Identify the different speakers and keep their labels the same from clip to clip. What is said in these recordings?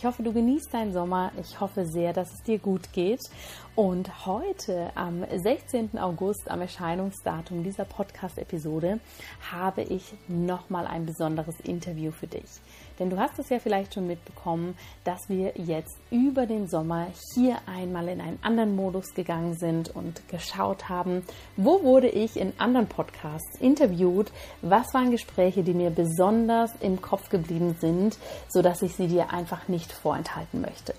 Speaker 1: Ich hoffe, du genießt deinen Sommer. Ich hoffe sehr, dass es dir gut geht. Und heute, am 16. August, am Erscheinungsdatum dieser Podcast-Episode, habe ich nochmal ein besonderes Interview für dich. Denn du hast es ja vielleicht schon mitbekommen, dass wir jetzt über den Sommer hier einmal in einen anderen Modus gegangen sind und geschaut haben, wo wurde ich in anderen Podcasts interviewt, was waren Gespräche, die mir besonders im Kopf geblieben sind, sodass ich sie dir einfach nicht vorenthalten möchte.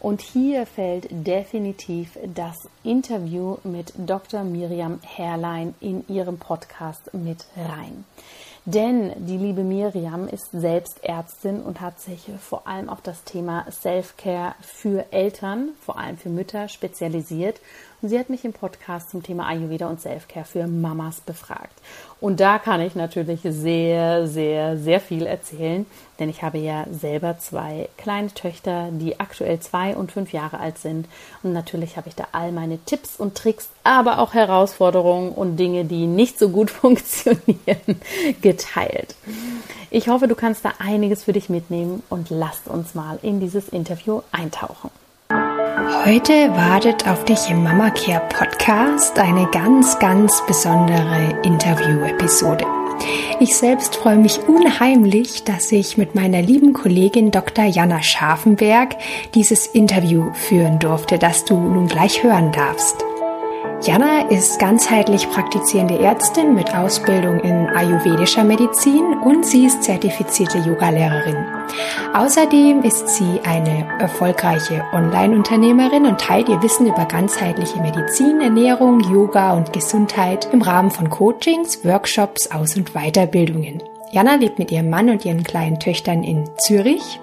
Speaker 1: Und hier fällt definitiv das Interview mit Dr. Miriam Herrlein in ihrem Podcast mit rein. Denn die liebe Miriam ist selbst Ärztin und hat sich vor allem auf das Thema Self-Care für Eltern, vor allem für Mütter, spezialisiert. Und sie hat mich im Podcast zum Thema Ayurveda und Self-Care für Mamas befragt. Und da kann ich natürlich sehr, sehr, sehr viel erzählen, denn ich habe ja selber zwei kleine Töchter, die aktuell zwei und fünf Jahre alt sind. Und natürlich habe ich da all meine Tipps und Tricks, aber auch Herausforderungen und Dinge, die nicht so gut funktionieren, geteilt. Ich hoffe, du kannst da einiges für dich mitnehmen und lasst uns mal in dieses Interview eintauchen.
Speaker 2: Heute wartet auf dich im Mama Care Podcast eine ganz, ganz besondere Interview-Episode. Ich selbst freue mich unheimlich, dass ich mit meiner lieben Kollegin Dr. Jana Scharfenberg dieses Interview führen durfte, das du nun gleich hören darfst. Jana ist ganzheitlich praktizierende Ärztin mit Ausbildung in ayurvedischer Medizin und sie ist zertifizierte Yogalehrerin. Außerdem ist sie eine erfolgreiche Online-Unternehmerin und teilt ihr Wissen über ganzheitliche Medizin, Ernährung, Yoga und Gesundheit im Rahmen von Coachings, Workshops, Aus- und Weiterbildungen. Jana lebt mit ihrem Mann und ihren kleinen Töchtern in Zürich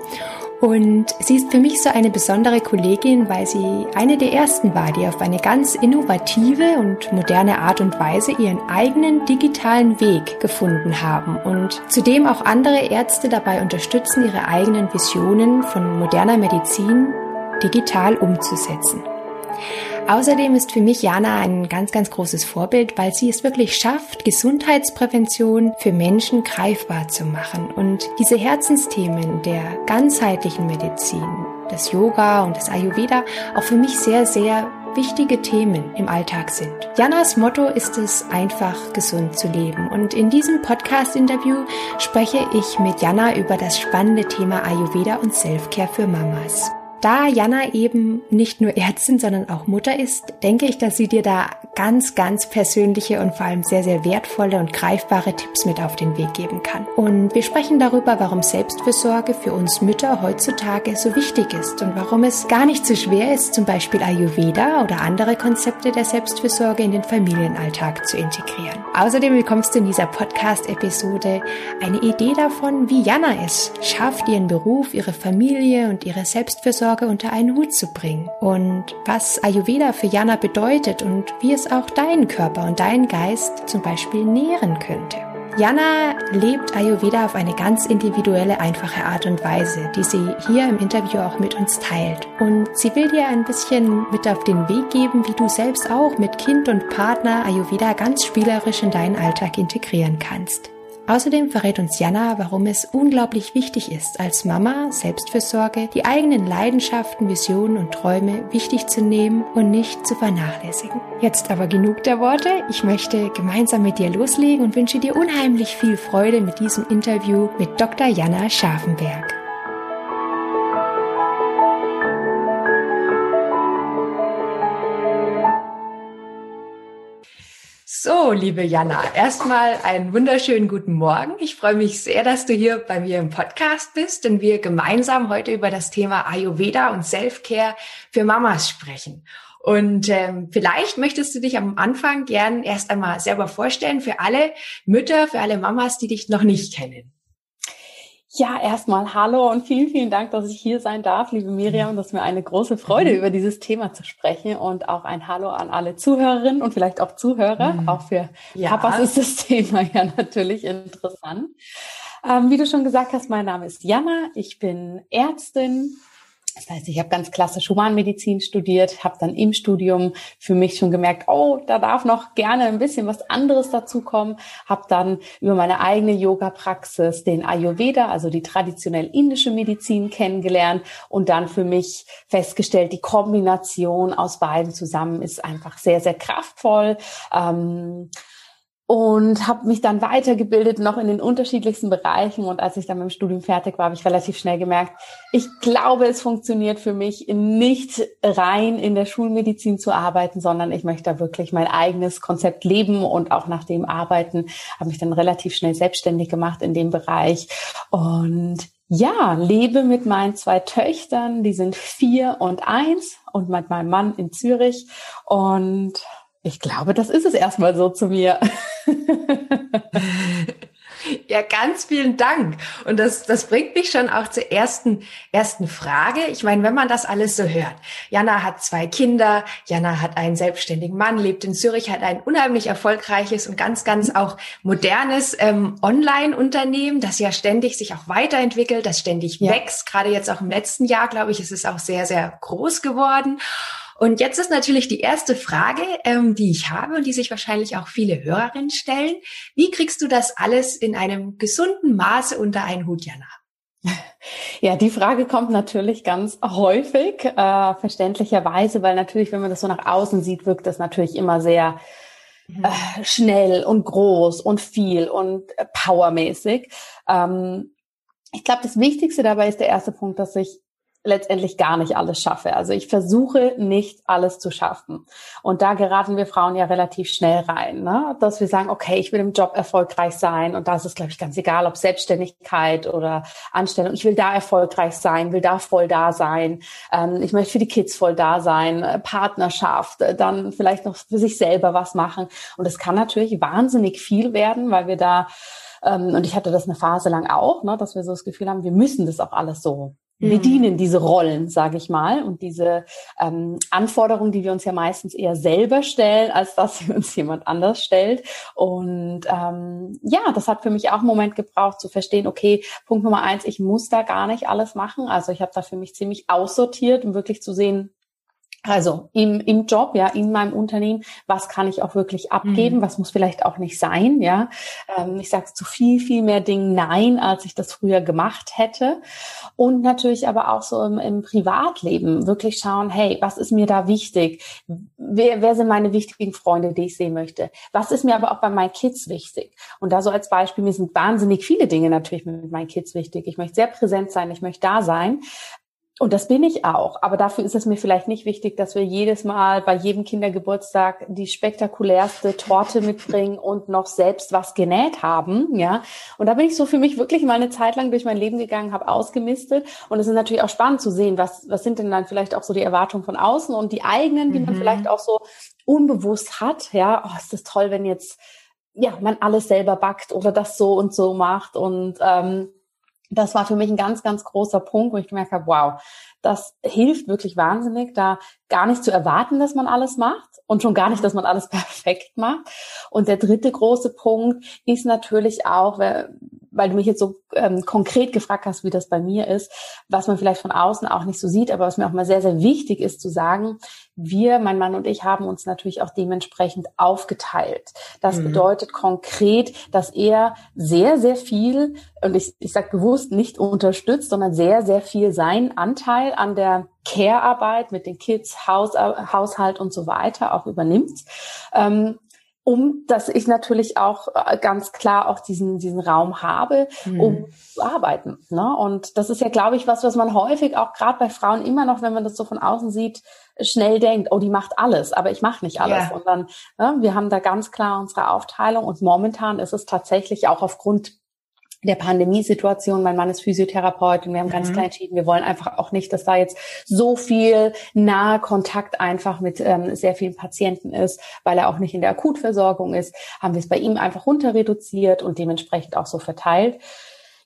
Speaker 2: und sie ist für mich so eine besondere Kollegin, weil sie eine der ersten war, die auf eine ganz innovative und moderne Art und Weise ihren eigenen digitalen Weg gefunden haben und zudem auch andere Ärzte dabei unterstützen, ihre eigenen Visionen von moderner Medizin digital umzusetzen. Außerdem ist für mich Jana ein ganz, ganz großes Vorbild, weil sie es wirklich schafft, Gesundheitsprävention für Menschen greifbar zu machen und diese Herzensthemen der ganzheitlichen Medizin, des Yoga und des Ayurveda auch für mich sehr, sehr wichtige Themen im Alltag sind. Janas Motto ist es, einfach gesund zu leben. Und in diesem Podcast-Interview spreche ich mit Jana über das spannende Thema Ayurveda und Selfcare für Mamas. Da Jana eben nicht nur Ärztin, sondern auch Mutter ist, denke ich, dass sie dir da ganz, ganz persönliche und vor allem sehr, sehr wertvolle und greifbare Tipps mit auf den Weg geben kann. Und wir sprechen darüber, warum Selbstfürsorge für uns Mütter heutzutage so wichtig ist und warum es gar nicht so schwer ist, zum Beispiel Ayurveda oder andere Konzepte der Selbstfürsorge in den Familienalltag zu integrieren. Außerdem bekommst du in dieser Podcast-Episode eine Idee davon, wie Jana es schafft, ihren Beruf, ihre Familie und ihre Selbstfürsorge Fürsorge unter einen Hut zu bringen und was Ayurveda für Jana bedeutet und wie es auch deinen Körper und deinen Geist zum Beispiel nähren könnte. Jana lebt Ayurveda auf eine ganz individuelle, einfache Art und Weise, die sie hier im Interview auch mit uns teilt. Und sie will dir ein bisschen mit auf den Weg geben, wie du selbst auch mit Kind und Partner Ayurveda ganz spielerisch in deinen Alltag integrieren kannst. Außerdem verrät uns Jana, warum es unglaublich wichtig ist, als Mama Selbstfürsorge die eigenen Leidenschaften, Visionen und Träume wichtig zu nehmen und nicht zu vernachlässigen. Jetzt aber genug der Worte. Ich möchte gemeinsam mit dir loslegen und wünsche dir unheimlich viel Freude mit diesem Interview mit Dr. Jana Scharfenberg. So, liebe Jana, erstmal einen wunderschönen guten Morgen. Ich freue mich sehr, dass du hier bei mir im Podcast bist und wir gemeinsam heute über das Thema Ayurveda und Self-Care für Mamas sprechen. Und ähm, vielleicht möchtest du dich am Anfang gern erst einmal selber vorstellen für alle Mütter, für alle Mamas, die dich noch nicht kennen.
Speaker 1: Ja, erstmal hallo und vielen, vielen Dank, dass ich hier sein darf, liebe Miriam. Das ist mir eine große Freude, mhm. über dieses Thema zu sprechen und auch ein Hallo an alle Zuhörerinnen und vielleicht auch Zuhörer. Mhm. Auch für ja. Papas ist das Thema ja natürlich interessant. Ähm, wie du schon gesagt hast, mein Name ist Jana. Ich bin Ärztin, das heißt, ich habe ganz klassisch Humanmedizin studiert, habe dann im Studium für mich schon gemerkt, oh, da darf noch gerne ein bisschen was anderes dazukommen. Habe dann über meine eigene Yoga-Praxis den Ayurveda, also die traditionell indische Medizin kennengelernt und dann für mich festgestellt, die Kombination aus beiden zusammen ist einfach sehr, sehr kraftvoll. Ähm, und habe mich dann weitergebildet, noch in den unterschiedlichsten Bereichen. Und als ich dann mit dem Studium fertig war, habe ich relativ schnell gemerkt, ich glaube, es funktioniert für mich nicht rein in der Schulmedizin zu arbeiten, sondern ich möchte da wirklich mein eigenes Konzept leben und auch nach dem arbeiten. Habe mich dann relativ schnell selbstständig gemacht in dem Bereich und ja, lebe mit meinen zwei Töchtern, die sind vier und eins und mit meinem Mann in Zürich und ich glaube, das ist es erstmal so zu mir.
Speaker 2: Ja, ganz vielen Dank. Und das, das bringt mich schon auch zur ersten, ersten Frage. Ich meine, wenn man das alles so hört. Jana hat zwei Kinder. Jana hat einen selbstständigen Mann, lebt in Zürich, hat ein unheimlich erfolgreiches und ganz, ganz auch modernes ähm, Online-Unternehmen, das ja ständig sich auch weiterentwickelt, das ständig ja. wächst. Gerade jetzt auch im letzten Jahr, glaube ich, ist es auch sehr, sehr groß geworden. Und jetzt ist natürlich die erste Frage, ähm, die ich habe und die sich wahrscheinlich auch viele Hörerinnen stellen. Wie kriegst du das alles in einem gesunden Maße unter einen Hut, Jana?
Speaker 1: Ja, die Frage kommt natürlich ganz häufig, äh, verständlicherweise, weil natürlich, wenn man das so nach außen sieht, wirkt das natürlich immer sehr mhm. äh, schnell und groß und viel und äh, powermäßig. Ähm, ich glaube, das Wichtigste dabei ist der erste Punkt, dass ich letztendlich gar nicht alles schaffe. Also ich versuche nicht alles zu schaffen. Und da geraten wir Frauen ja relativ schnell rein, ne? dass wir sagen, okay, ich will im Job erfolgreich sein. Und da ist es, glaube ich, ganz egal, ob Selbstständigkeit oder Anstellung. Ich will da erfolgreich sein, will da voll da sein. Ähm, ich möchte für die Kids voll da sein, äh, Partnerschaft, äh, dann vielleicht noch für sich selber was machen. Und es kann natürlich wahnsinnig viel werden, weil wir da ähm, und ich hatte das eine Phase lang auch, ne, dass wir so das Gefühl haben, wir müssen das auch alles so. Bedienen diese Rollen, sage ich mal, und diese ähm, Anforderungen, die wir uns ja meistens eher selber stellen, als dass uns jemand anders stellt. Und ähm, ja, das hat für mich auch einen Moment gebraucht zu verstehen, okay, Punkt Nummer eins, ich muss da gar nicht alles machen. Also ich habe da für mich ziemlich aussortiert, um wirklich zu sehen, also im, im Job, ja, in meinem Unternehmen, was kann ich auch wirklich abgeben, mhm. was muss vielleicht auch nicht sein, ja. Ähm, ich sage zu viel, viel mehr Dingen Nein, als ich das früher gemacht hätte. Und natürlich aber auch so im, im Privatleben wirklich schauen, hey, was ist mir da wichtig? Wer, wer sind meine wichtigen Freunde, die ich sehen möchte? Was ist mir aber auch bei meinen Kids wichtig? Und da so als Beispiel, mir sind wahnsinnig viele Dinge natürlich mit meinen Kids wichtig. Ich möchte sehr präsent sein, ich möchte da sein. Und das bin ich auch. Aber dafür ist es mir vielleicht nicht wichtig, dass wir jedes Mal bei jedem Kindergeburtstag die spektakulärste Torte mitbringen und noch selbst was genäht haben. Ja. Und da bin ich so für mich wirklich mal eine Zeit lang durch mein Leben gegangen, habe ausgemistet. Und es ist natürlich auch spannend zu sehen, was, was sind denn dann vielleicht auch so die Erwartungen von außen und die eigenen, die mhm. man vielleicht auch so unbewusst hat. Ja, oh, ist das toll, wenn jetzt ja man alles selber backt oder das so und so macht. Und ähm, das war für mich ein ganz, ganz großer Punkt, wo ich gemerkt habe, wow, das hilft wirklich wahnsinnig, da gar nicht zu erwarten, dass man alles macht und schon gar nicht, dass man alles perfekt macht. Und der dritte große Punkt ist natürlich auch, weil du mich jetzt so ähm, konkret gefragt hast, wie das bei mir ist, was man vielleicht von außen auch nicht so sieht, aber was mir auch mal sehr, sehr wichtig ist zu sagen, wir, mein Mann und ich, haben uns natürlich auch dementsprechend aufgeteilt. Das mhm. bedeutet konkret, dass er sehr, sehr viel, und ich, ich sage bewusst nicht unterstützt, sondern sehr, sehr viel seinen Anteil an der Care-Arbeit mit den Kids, Haus, Haushalt und so weiter auch übernimmt. Ähm, um dass ich natürlich auch äh, ganz klar auch diesen diesen Raum habe, mhm. um zu arbeiten. Ne? Und das ist ja, glaube ich, was, was man häufig auch gerade bei Frauen immer noch, wenn man das so von außen sieht, schnell denkt, oh, die macht alles, aber ich mache nicht alles. Ja. Und dann, ne, wir haben da ganz klar unsere Aufteilung und momentan ist es tatsächlich auch aufgrund der Pandemiesituation. Mein Mann ist Physiotherapeut und wir haben ganz mhm. klar entschieden, wir wollen einfach auch nicht, dass da jetzt so viel nahe Kontakt einfach mit ähm, sehr vielen Patienten ist, weil er auch nicht in der Akutversorgung ist, haben wir es bei ihm einfach runter reduziert und dementsprechend auch so verteilt.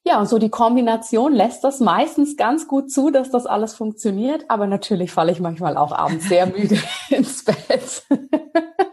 Speaker 1: Ja, und so die Kombination lässt das meistens ganz gut zu, dass das alles funktioniert, aber natürlich falle ich manchmal auch abends sehr müde ins Bett.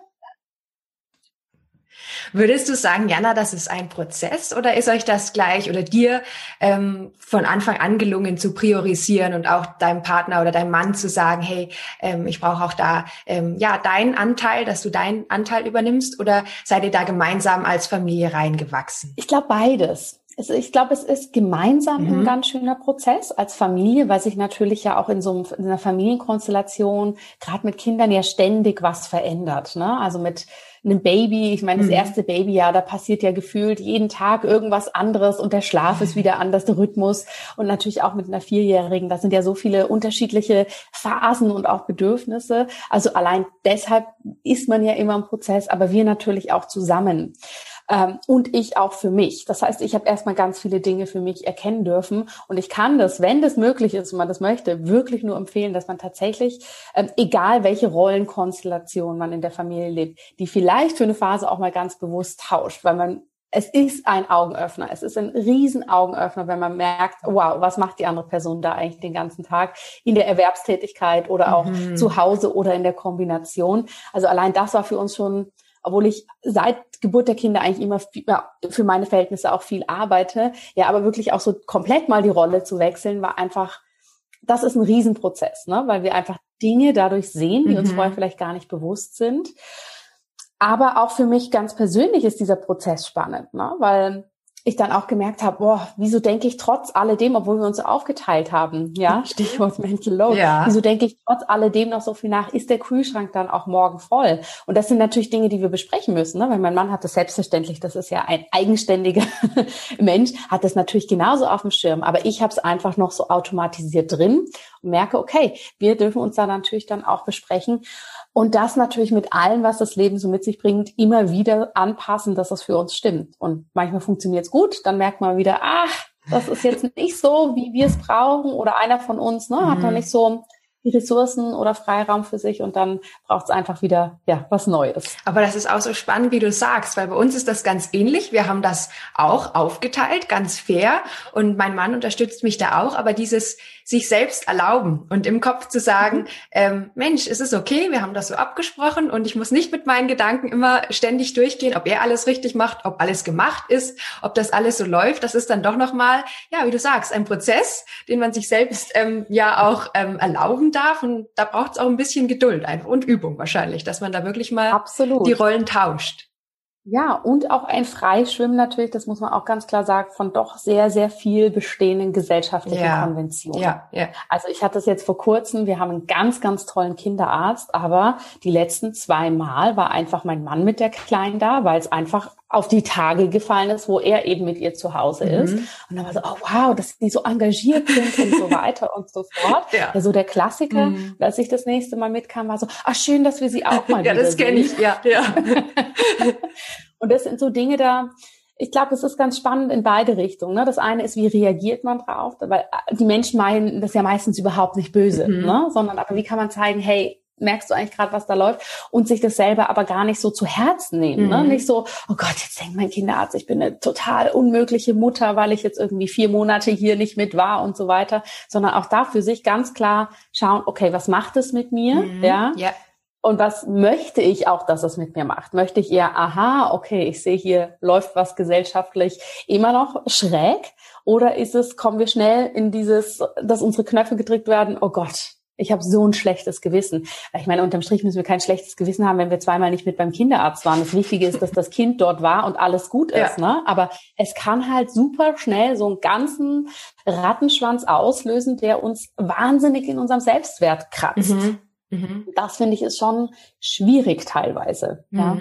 Speaker 2: Würdest du sagen, Jana, das ist ein Prozess oder ist euch das gleich oder dir ähm, von Anfang an gelungen zu priorisieren und auch deinem Partner oder deinem Mann zu sagen, hey, ähm, ich brauche auch da ähm, ja deinen Anteil, dass du deinen Anteil übernimmst oder seid ihr da gemeinsam als Familie reingewachsen?
Speaker 1: Ich glaube beides. Ich glaube, es ist gemeinsam mhm. ein ganz schöner Prozess als Familie, weil sich natürlich ja auch in so einer Familienkonstellation, gerade mit Kindern, ja ständig was verändert. Ne? Also mit einem Baby, ich meine, das mhm. erste Babyjahr, da passiert ja gefühlt jeden Tag irgendwas anderes und der Schlaf ist wieder anders, der Rhythmus. Und natürlich auch mit einer Vierjährigen, da sind ja so viele unterschiedliche Phasen und auch Bedürfnisse. Also allein deshalb ist man ja immer im Prozess, aber wir natürlich auch zusammen ähm, und ich auch für mich. Das heißt, ich habe erstmal ganz viele Dinge für mich erkennen dürfen und ich kann das, wenn das möglich ist und man das möchte, wirklich nur empfehlen, dass man tatsächlich, ähm, egal welche Rollenkonstellation man in der Familie lebt, die vielleicht für eine Phase auch mal ganz bewusst tauscht, weil man es ist ein Augenöffner. Es ist ein riesen Augenöffner, wenn man merkt, wow, was macht die andere Person da eigentlich den ganzen Tag in der Erwerbstätigkeit oder auch mhm. zu Hause oder in der Kombination. Also allein das war für uns schon obwohl ich seit Geburt der Kinder eigentlich immer ja, für meine Verhältnisse auch viel arbeite, ja, aber wirklich auch so komplett mal die Rolle zu wechseln, war einfach, das ist ein Riesenprozess, ne? weil wir einfach Dinge dadurch sehen, die mhm. uns vorher vielleicht gar nicht bewusst sind. Aber auch für mich ganz persönlich ist dieser Prozess spannend, ne? weil ich dann auch gemerkt habe, boah, wieso denke ich trotz alledem, obwohl wir uns so aufgeteilt haben, ja, Stichwort Mental Load, ja. wieso denke ich trotz alledem noch so viel nach, ist der Kühlschrank dann auch morgen voll? Und das sind natürlich Dinge, die wir besprechen müssen, ne? weil mein Mann hat das selbstverständlich, das ist ja ein eigenständiger Mensch, hat das natürlich genauso auf dem Schirm, aber ich habe es einfach noch so automatisiert drin und merke, okay, wir dürfen uns da natürlich dann auch besprechen und das natürlich mit allem, was das Leben so mit sich bringt, immer wieder anpassen, dass das für uns stimmt. Und manchmal funktioniert es gut, dann merkt man wieder, ach, das ist jetzt nicht so, wie wir es brauchen. Oder einer von uns ne, hat noch mhm. nicht so die Ressourcen oder Freiraum für sich und dann braucht es einfach wieder ja was Neues.
Speaker 2: Aber das ist auch so spannend, wie du sagst, weil bei uns ist das ganz ähnlich. Wir haben das auch aufgeteilt, ganz fair und mein Mann unterstützt mich da auch. Aber dieses sich selbst erlauben und im Kopf zu sagen, mhm. ähm, Mensch, es ist okay, wir haben das so abgesprochen und ich muss nicht mit meinen Gedanken immer ständig durchgehen, ob er alles richtig macht, ob alles gemacht ist, ob das alles so läuft. Das ist dann doch nochmal, ja, wie du sagst, ein Prozess, den man sich selbst ähm, ja auch ähm, erlauben darf. Und da braucht es auch ein bisschen Geduld einfach und Übung wahrscheinlich, dass man da wirklich mal Absolut. die Rollen tauscht.
Speaker 1: Ja, und auch ein Freischwimmen natürlich, das muss man auch ganz klar sagen, von doch sehr, sehr viel bestehenden gesellschaftlichen ja, Konventionen. Ja, ja. Also ich hatte es jetzt vor kurzem, wir haben einen ganz, ganz tollen Kinderarzt, aber die letzten zwei Mal war einfach mein Mann mit der Kleinen da, weil es einfach auf die Tage gefallen ist, wo er eben mit ihr zu Hause mhm. ist. Und dann war so, oh wow, dass die so engagiert sind und so weiter und so fort. Ja, ja so der Klassiker, mhm. als ich das nächste Mal mitkam, war so, ach schön, dass wir sie auch mal Ja, das kenne ich, ja, ja. und das sind so Dinge da, ich glaube, es ist ganz spannend in beide Richtungen. Ne? Das eine ist, wie reagiert man drauf? Weil äh, die Menschen meinen das ja meistens überhaupt nicht böse, mhm. ne? sondern aber wie kann man zeigen, hey, merkst du eigentlich gerade, was da läuft und sich das selber aber gar nicht so zu Herzen nehmen. Ne? Mhm. Ne? Nicht so, oh Gott, jetzt denkt mein Kinderarzt, ich bin eine total unmögliche Mutter, weil ich jetzt irgendwie vier Monate hier nicht mit war und so weiter, sondern auch da für sich ganz klar schauen, okay, was macht es mit mir? Mhm. Ja. ja. Und was möchte ich auch, dass es mit mir macht? Möchte ich eher, aha, okay, ich sehe hier läuft was gesellschaftlich immer noch schräg? Oder ist es, kommen wir schnell in dieses, dass unsere Knöpfe gedrückt werden, oh Gott, ich habe so ein schlechtes Gewissen. Ich meine, unterm Strich müssen wir kein schlechtes Gewissen haben, wenn wir zweimal nicht mit beim Kinderarzt waren. Das Wichtige ist, dass das Kind dort war und alles gut ist. Ja. Ne? Aber es kann halt super schnell so einen ganzen Rattenschwanz auslösen, der uns wahnsinnig in unserem Selbstwert kratzt. Mhm. Mhm. Das finde ich ist schon schwierig teilweise. Mhm. Ja.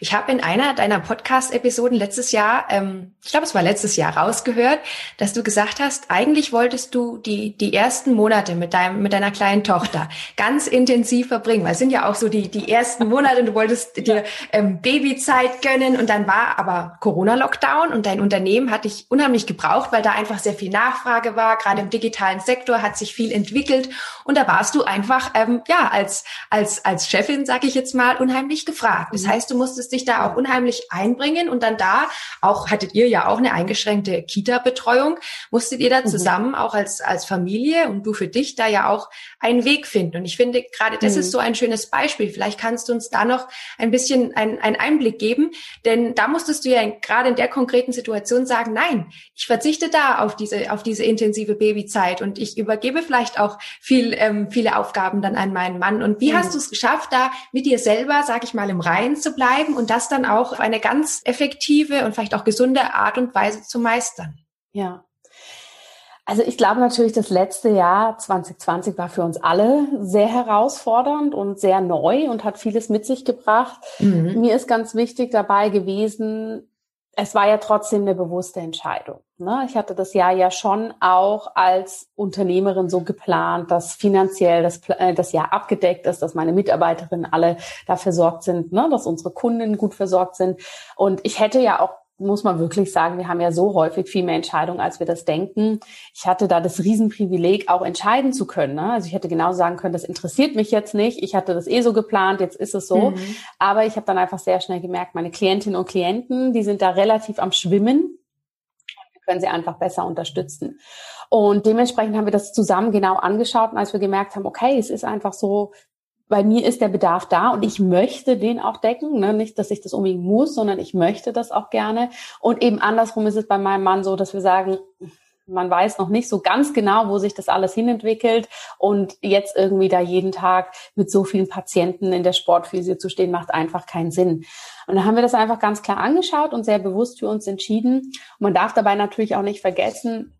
Speaker 2: Ich habe in einer deiner Podcast-Episoden letztes Jahr, ähm, ich glaube, es war letztes Jahr, rausgehört, dass du gesagt hast, eigentlich wolltest du die die ersten Monate mit deinem mit deiner kleinen Tochter ganz intensiv verbringen. Weil es sind ja auch so die die ersten Monate. Du wolltest dir ähm, Babyzeit gönnen und dann war aber Corona-Lockdown und dein Unternehmen hat dich unheimlich gebraucht, weil da einfach sehr viel Nachfrage war. Gerade im digitalen Sektor hat sich viel entwickelt und da warst du einfach ähm, ja als als als Chefin, sage ich jetzt mal, unheimlich gefragt. Das mhm. heißt, du musstest dich da auch unheimlich einbringen und dann da auch hattet ihr ja auch eine eingeschränkte Kita-Betreuung, musstet ihr da mhm. zusammen auch als als Familie und du für dich da ja auch einen Weg finden. Und ich finde gerade das mhm. ist so ein schönes Beispiel. Vielleicht kannst du uns da noch ein bisschen einen Einblick geben, denn da musstest du ja gerade in der konkreten Situation sagen, nein, ich verzichte da auf diese auf diese intensive Babyzeit und ich übergebe vielleicht auch viel ähm, viele Aufgaben dann an meinen Mann. Und wie mhm. hast du es geschafft, da mit dir selber, sag ich mal, im Reinen zu bleiben und das dann auch auf eine ganz effektive und vielleicht auch gesunde Art und Weise zu meistern?
Speaker 1: Ja, also ich glaube natürlich, das letzte Jahr 2020 war für uns alle sehr herausfordernd und sehr neu und hat vieles mit sich gebracht. Mhm. Mir ist ganz wichtig dabei gewesen, es war ja trotzdem eine bewusste Entscheidung. Ne? Ich hatte das Jahr ja schon auch als Unternehmerin so geplant, dass finanziell das, äh, das Jahr abgedeckt ist, dass meine Mitarbeiterinnen alle da versorgt sind, ne? dass unsere Kunden gut versorgt sind. Und ich hätte ja auch muss man wirklich sagen, wir haben ja so häufig viel mehr Entscheidungen, als wir das denken. Ich hatte da das Riesenprivileg, auch entscheiden zu können. Ne? Also ich hätte genau sagen können, das interessiert mich jetzt nicht. Ich hatte das eh so geplant, jetzt ist es so. Mhm. Aber ich habe dann einfach sehr schnell gemerkt, meine Klientinnen und Klienten, die sind da relativ am Schwimmen. Wir können sie einfach besser unterstützen. Und dementsprechend haben wir das zusammen genau angeschaut. Und als wir gemerkt haben, okay, es ist einfach so, bei mir ist der Bedarf da und ich möchte den auch decken. Ne? Nicht, dass ich das unbedingt muss, sondern ich möchte das auch gerne. Und eben andersrum ist es bei meinem Mann so, dass wir sagen, man weiß noch nicht so ganz genau, wo sich das alles hinentwickelt. Und jetzt irgendwie da jeden Tag mit so vielen Patienten in der Sportphysio zu stehen, macht einfach keinen Sinn. Und dann haben wir das einfach ganz klar angeschaut und sehr bewusst für uns entschieden. Und man darf dabei natürlich auch nicht vergessen,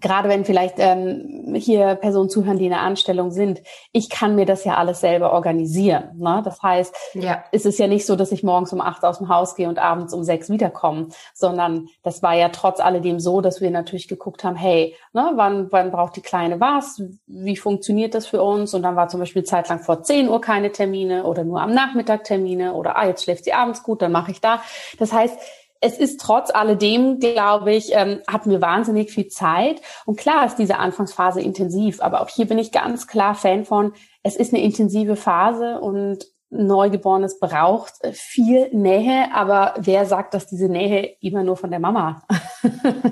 Speaker 1: gerade wenn vielleicht ähm, hier Personen zuhören, die in der Anstellung sind, ich kann mir das ja alles selber organisieren. Ne? Das heißt, ja. es ist ja nicht so, dass ich morgens um acht aus dem Haus gehe und abends um sechs wiederkomme, sondern das war ja trotz alledem so, dass wir natürlich geguckt haben, hey, ne, wann, wann braucht die Kleine was? Wie funktioniert das für uns? Und dann war zum Beispiel zeitlang vor zehn Uhr keine Termine oder nur am Nachmittag Termine oder ah, jetzt schläft sie abends gut, dann mache ich da. Das heißt, es ist trotz alledem, glaube ich, ähm, hatten wir wahnsinnig viel Zeit. Und klar ist diese Anfangsphase intensiv, aber auch hier bin ich ganz klar Fan von, es ist eine intensive Phase und Neugeborenes braucht viel Nähe, aber wer sagt, dass diese Nähe immer nur von der Mama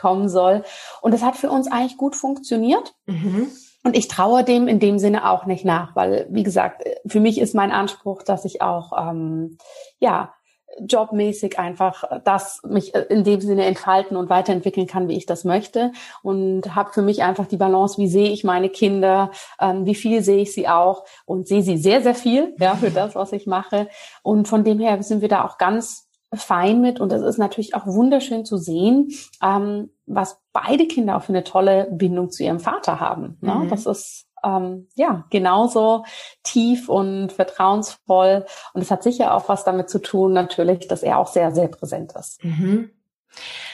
Speaker 1: kommen soll? Und das hat für uns eigentlich gut funktioniert. Mhm. Und ich traue dem in dem Sinne auch nicht nach, weil, wie gesagt, für mich ist mein Anspruch, dass ich auch, ähm, ja, jobmäßig einfach das mich in dem Sinne entfalten und weiterentwickeln kann, wie ich das möchte und habe für mich einfach die Balance, wie sehe ich meine Kinder, ähm, wie viel sehe ich sie auch und sehe sie sehr, sehr viel ja, für das, was ich mache und von dem her sind wir da auch ganz fein mit und es ist natürlich auch wunderschön zu sehen, ähm, was beide Kinder auch für eine tolle Bindung zu ihrem Vater haben. Ne? Mhm. Das ist ähm, ja genauso tief und vertrauensvoll. Und es hat sicher auch was damit zu tun, natürlich, dass er auch sehr, sehr präsent ist.
Speaker 2: Mhm.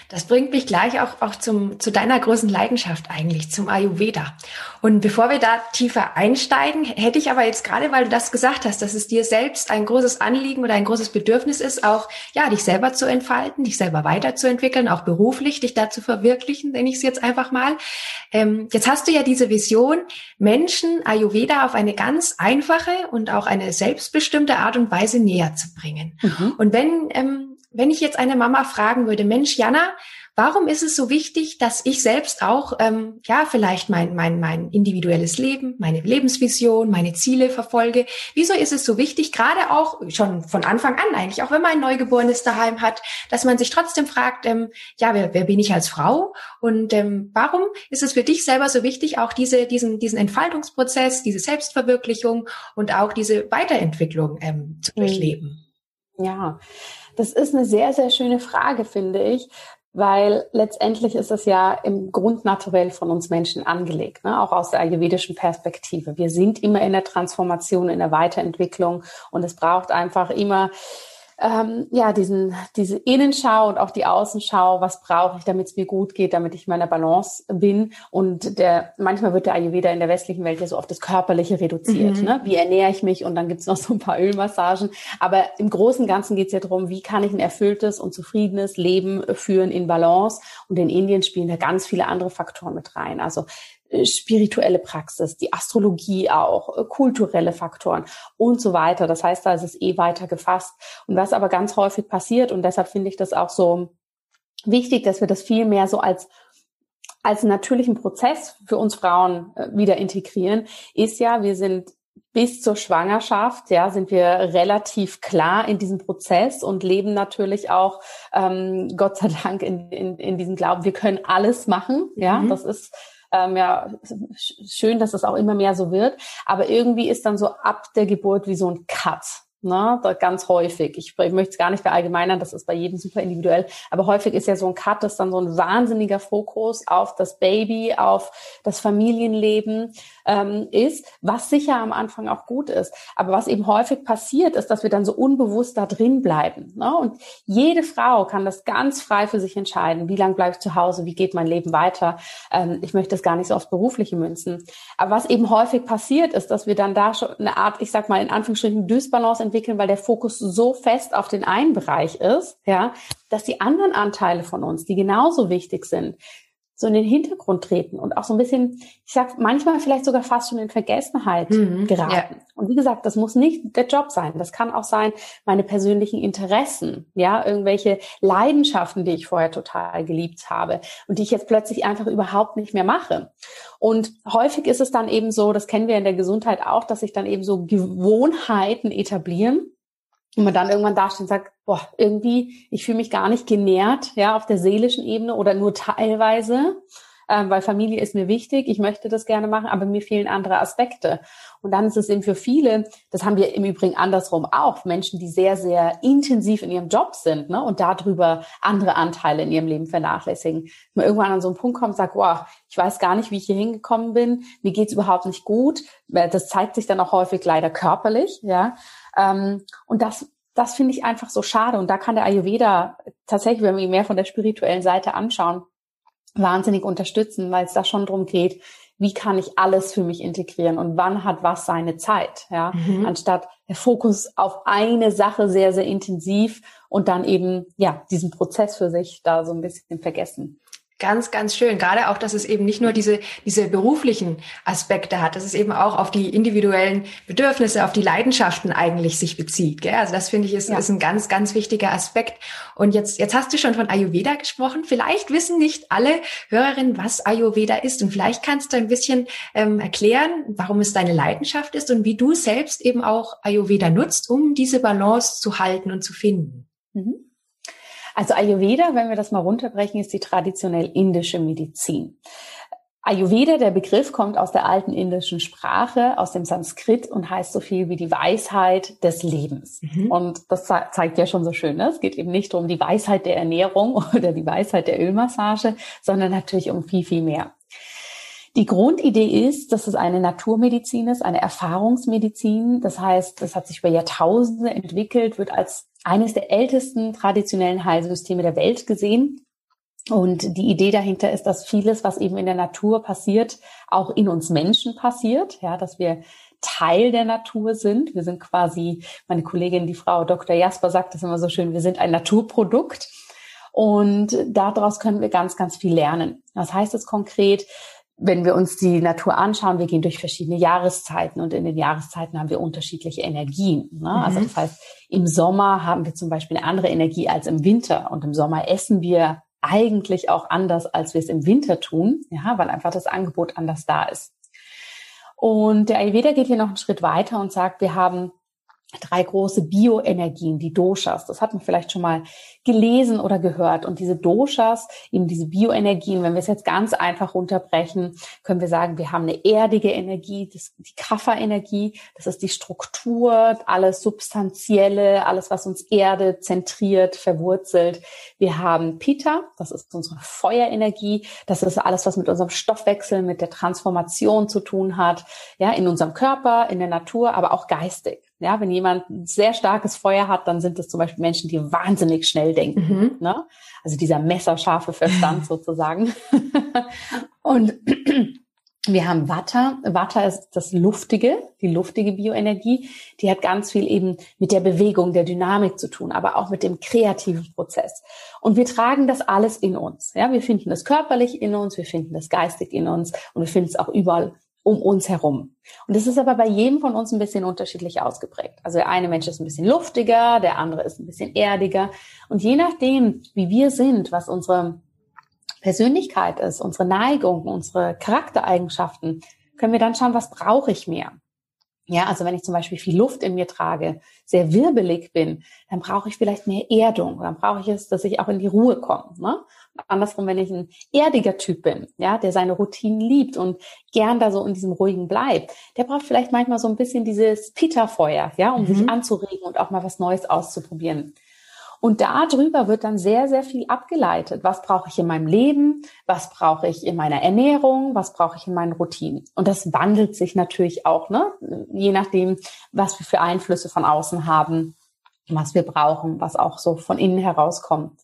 Speaker 2: Das bringt mich gleich auch, auch zum, zu deiner großen Leidenschaft eigentlich, zum Ayurveda. Und bevor wir da tiefer einsteigen, hätte ich aber jetzt gerade, weil du das gesagt hast, dass es dir selbst ein großes Anliegen oder ein großes Bedürfnis ist, auch, ja, dich selber zu entfalten, dich selber weiterzuentwickeln, auch beruflich, dich da zu verwirklichen, nenne ich es jetzt einfach mal. Ähm, jetzt hast du ja diese Vision, Menschen Ayurveda auf eine ganz einfache und auch eine selbstbestimmte Art und Weise näher zu bringen. Mhm. Und wenn, ähm, wenn ich jetzt eine Mama fragen würde, Mensch, Jana, warum ist es so wichtig, dass ich selbst auch, ähm, ja, vielleicht mein, mein, mein individuelles Leben, meine Lebensvision, meine Ziele verfolge? Wieso ist es so wichtig, gerade auch schon von Anfang an eigentlich, auch wenn man ein Neugeborenes daheim hat, dass man sich trotzdem fragt, ähm, ja, wer, wer bin ich als Frau? Und ähm, warum ist es für dich selber so wichtig, auch diese, diesen, diesen Entfaltungsprozess, diese Selbstverwirklichung und auch diese Weiterentwicklung ähm, zu mhm. durchleben?
Speaker 1: Ja, das ist eine sehr, sehr schöne Frage, finde ich, weil letztendlich ist es ja im Grund naturell von uns Menschen angelegt, ne? auch aus der ayurvedischen Perspektive. Wir sind immer in der Transformation, in der Weiterentwicklung und es braucht einfach immer ähm, ja, diesen, diese Innenschau und auch die Außenschau, was brauche ich, damit es mir gut geht, damit ich in meiner Balance bin. Und der, manchmal wird der Ayurveda in der westlichen Welt ja so auf das Körperliche reduziert. Mhm. Ne? Wie ernähre ich mich? Und dann gibt's noch so ein paar Ölmassagen. Aber im Großen und Ganzen geht's ja darum, wie kann ich ein erfülltes und zufriedenes Leben führen in Balance. Und in Indien spielen da ganz viele andere Faktoren mit rein. Also spirituelle Praxis, die Astrologie auch, äh, kulturelle Faktoren und so weiter. Das heißt, da ist es eh weiter gefasst. Und was aber ganz häufig passiert, und deshalb finde ich das auch so wichtig, dass wir das viel mehr so als als natürlichen Prozess für uns Frauen äh, wieder integrieren, ist ja, wir sind bis zur Schwangerschaft, ja, sind wir relativ klar in diesem Prozess und leben natürlich auch, ähm, Gott sei Dank, in, in, in diesem Glauben, wir können alles machen, ja, mhm. das ist ähm, ja schön, dass das auch immer mehr so wird, aber irgendwie ist dann so ab der Geburt wie so ein Cut, Ne, ganz häufig. Ich, ich möchte es gar nicht verallgemeinern, das ist bei jedem super individuell. Aber häufig ist ja so ein Cut, das dann so ein wahnsinniger Fokus auf das Baby, auf das Familienleben ähm, ist, was sicher am Anfang auch gut ist. Aber was eben häufig passiert, ist, dass wir dann so unbewusst da drin bleiben. Ne? Und jede Frau kann das ganz frei für sich entscheiden. Wie lange bleibe ich zu Hause? Wie geht mein Leben weiter? Ähm, ich möchte das gar nicht so aufs Berufliche münzen. Aber was eben häufig passiert, ist, dass wir dann da schon eine Art, ich sag mal in Anführungsstrichen, Dysbalance entwickeln, weil der Fokus so fest auf den einen Bereich ist, ja, dass die anderen Anteile von uns, die genauso wichtig sind, so in den Hintergrund treten und auch so ein bisschen, ich sag manchmal vielleicht sogar fast schon in Vergessenheit mhm, geraten. Ja. Und wie gesagt, das muss nicht der Job sein. Das kann auch sein, meine persönlichen Interessen, ja, irgendwelche Leidenschaften, die ich vorher total geliebt habe und die ich jetzt plötzlich einfach überhaupt nicht mehr mache. Und häufig ist es dann eben so, das kennen wir in der Gesundheit auch, dass sich dann eben so Gewohnheiten etablieren und man dann irgendwann dasteht und sagt, boah, irgendwie, ich fühle mich gar nicht genährt, ja, auf der seelischen Ebene oder nur teilweise, äh, weil Familie ist mir wichtig, ich möchte das gerne machen, aber mir fehlen andere Aspekte. Und dann ist es eben für viele, das haben wir im Übrigen andersrum auch, Menschen, die sehr, sehr intensiv in ihrem Job sind ne, und darüber andere Anteile in ihrem Leben vernachlässigen. Wenn man irgendwann an so einen Punkt kommt und sagt, wow, ich weiß gar nicht, wie ich hier hingekommen bin, mir geht's überhaupt nicht gut. Das zeigt sich dann auch häufig leider körperlich, ja. Ähm, und das, das finde ich einfach so schade. Und da kann der Ayurveda tatsächlich, wenn wir ihn mehr von der spirituellen Seite anschauen, wahnsinnig unterstützen, weil es da schon drum geht, wie kann ich alles für mich integrieren und wann hat was seine Zeit, ja, mhm. anstatt der Fokus auf eine Sache sehr, sehr intensiv und dann eben, ja, diesen Prozess für sich da so ein bisschen vergessen.
Speaker 2: Ganz, ganz schön. Gerade auch, dass es eben nicht nur diese, diese beruflichen Aspekte hat, dass es eben auch auf die individuellen Bedürfnisse, auf die Leidenschaften eigentlich sich bezieht. Gell? Also das finde ich ist, ja. ist ein ganz, ganz wichtiger Aspekt. Und jetzt, jetzt hast du schon von Ayurveda gesprochen. Vielleicht wissen nicht alle Hörerinnen, was Ayurveda ist. Und vielleicht kannst du ein bisschen ähm, erklären, warum es deine Leidenschaft ist und wie du selbst eben auch Ayurveda nutzt, um diese Balance zu halten und zu finden. Mhm.
Speaker 1: Also Ayurveda, wenn wir das mal runterbrechen, ist die traditionell indische Medizin. Ayurveda, der Begriff kommt aus der alten indischen Sprache, aus dem Sanskrit und heißt so viel wie die Weisheit des Lebens. Mhm. Und das zeigt ja schon so schön, ne? es geht eben nicht um die Weisheit der Ernährung oder die Weisheit der Ölmassage, sondern natürlich um viel, viel mehr. Die Grundidee ist, dass es eine Naturmedizin ist, eine Erfahrungsmedizin. Das heißt, das hat sich über Jahrtausende entwickelt, wird als eines der ältesten traditionellen Heilsysteme der Welt gesehen. Und die Idee dahinter ist, dass vieles, was eben in der Natur passiert, auch in uns Menschen passiert, ja, dass wir Teil der Natur sind. Wir sind quasi, meine Kollegin, die Frau Dr. Jasper sagt das immer so schön, wir sind ein Naturprodukt. Und daraus können wir ganz, ganz viel lernen. Was heißt es konkret? Wenn wir uns die Natur anschauen, wir gehen durch verschiedene Jahreszeiten und in den Jahreszeiten haben wir unterschiedliche Energien. Ne? Mhm. Also das heißt, im Sommer haben wir zum Beispiel eine andere Energie als im Winter und im Sommer essen wir eigentlich auch anders, als wir es im Winter tun, ja, weil einfach das Angebot anders da ist. Und der Ayurveda geht hier noch einen Schritt weiter und sagt, wir haben drei große Bioenergien, die Doshas. Das hat man vielleicht schon mal gelesen oder gehört. Und diese Doshas, eben diese Bioenergien, wenn wir es jetzt ganz einfach runterbrechen, können wir sagen, wir haben eine erdige Energie, das, die Kapha-Energie, das ist die Struktur, alles Substanzielle, alles, was uns erdet, zentriert, verwurzelt. Wir haben Pitta, das ist unsere Feuerenergie, das ist alles, was mit unserem Stoffwechsel, mit der Transformation zu tun hat, ja, in unserem Körper, in der Natur, aber auch geistig. Ja, wenn jemand ein sehr starkes Feuer hat, dann sind es zum Beispiel Menschen, die wahnsinnig schnell denken. Mhm. Ne? Also dieser messerscharfe Verstand sozusagen. und Wir haben Watter. Watter ist das Luftige, die luftige Bioenergie. Die hat ganz viel eben mit der Bewegung, der Dynamik zu tun, aber auch mit dem kreativen Prozess. Und wir tragen das alles in uns. Ja, wir finden das körperlich in uns, wir finden das geistig in uns und wir finden es auch überall um uns herum. Und das ist aber bei jedem von uns ein bisschen unterschiedlich ausgeprägt. Also der eine Mensch ist ein bisschen luftiger, der andere ist ein bisschen erdiger. Und je nachdem, wie wir sind, was unsere Persönlichkeit ist, unsere Neigung, unsere Charaktereigenschaften, können wir dann schauen, was brauche ich mehr. Ja, also wenn ich zum Beispiel viel Luft in mir trage, sehr wirbelig bin, dann brauche ich vielleicht mehr Erdung. Dann brauche ich es, dass ich auch in die Ruhe komme. Ne? Andersrum, wenn ich ein erdiger Typ bin, ja, der seine Routinen liebt und gern da so in diesem ruhigen bleibt, der braucht vielleicht manchmal so ein bisschen dieses Peterfeuer, ja, um mhm. sich anzuregen und auch mal was Neues auszuprobieren. Und darüber wird dann sehr, sehr viel abgeleitet. Was brauche ich in meinem Leben? Was brauche ich in meiner Ernährung? Was brauche ich in meinen Routinen? Und das wandelt sich natürlich auch, ne? je nachdem, was wir für Einflüsse von außen haben, was wir brauchen, was auch so von innen herauskommt.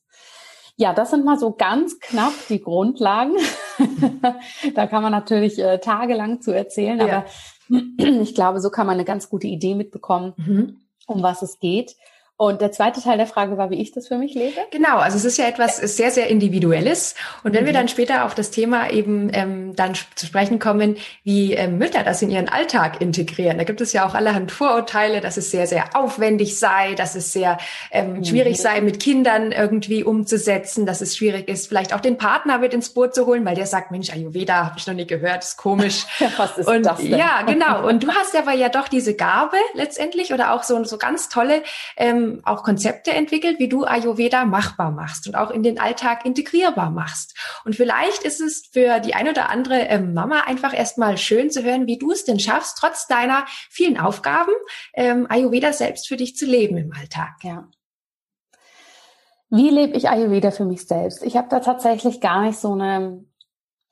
Speaker 1: Ja, das sind mal so ganz knapp die Grundlagen. da kann man natürlich äh, tagelang zu erzählen, ja. aber ich glaube, so kann man eine ganz gute Idee mitbekommen, mhm. um was es geht. Und der zweite Teil der Frage war, wie ich das für mich lebe?
Speaker 2: Genau, also es ist ja etwas sehr, sehr Individuelles. Und wenn mhm. wir dann später auf das Thema eben ähm, dann zu sprechen kommen, wie ähm, Mütter das in ihren Alltag integrieren, da gibt es ja auch allerhand Vorurteile, dass es sehr, sehr aufwendig sei, dass es sehr ähm, mhm. schwierig sei, mit Kindern irgendwie umzusetzen, dass es schwierig ist, vielleicht auch den Partner mit ins Boot zu holen, weil der sagt, Mensch, Ayurveda habe ich noch nie gehört, ist komisch.
Speaker 1: Was ist
Speaker 2: und,
Speaker 1: das denn?
Speaker 2: Ja, genau. Und du hast aber ja doch diese Gabe letztendlich oder auch so, so ganz tolle ähm, auch Konzepte entwickelt, wie du Ayurveda machbar machst und auch in den Alltag integrierbar machst. Und vielleicht ist es für die ein oder andere ähm, Mama einfach erstmal schön zu hören, wie du es denn schaffst, trotz deiner vielen Aufgaben, ähm, Ayurveda selbst für dich zu leben im Alltag.
Speaker 1: Ja. Wie lebe ich Ayurveda für mich selbst? Ich habe da tatsächlich gar nicht so eine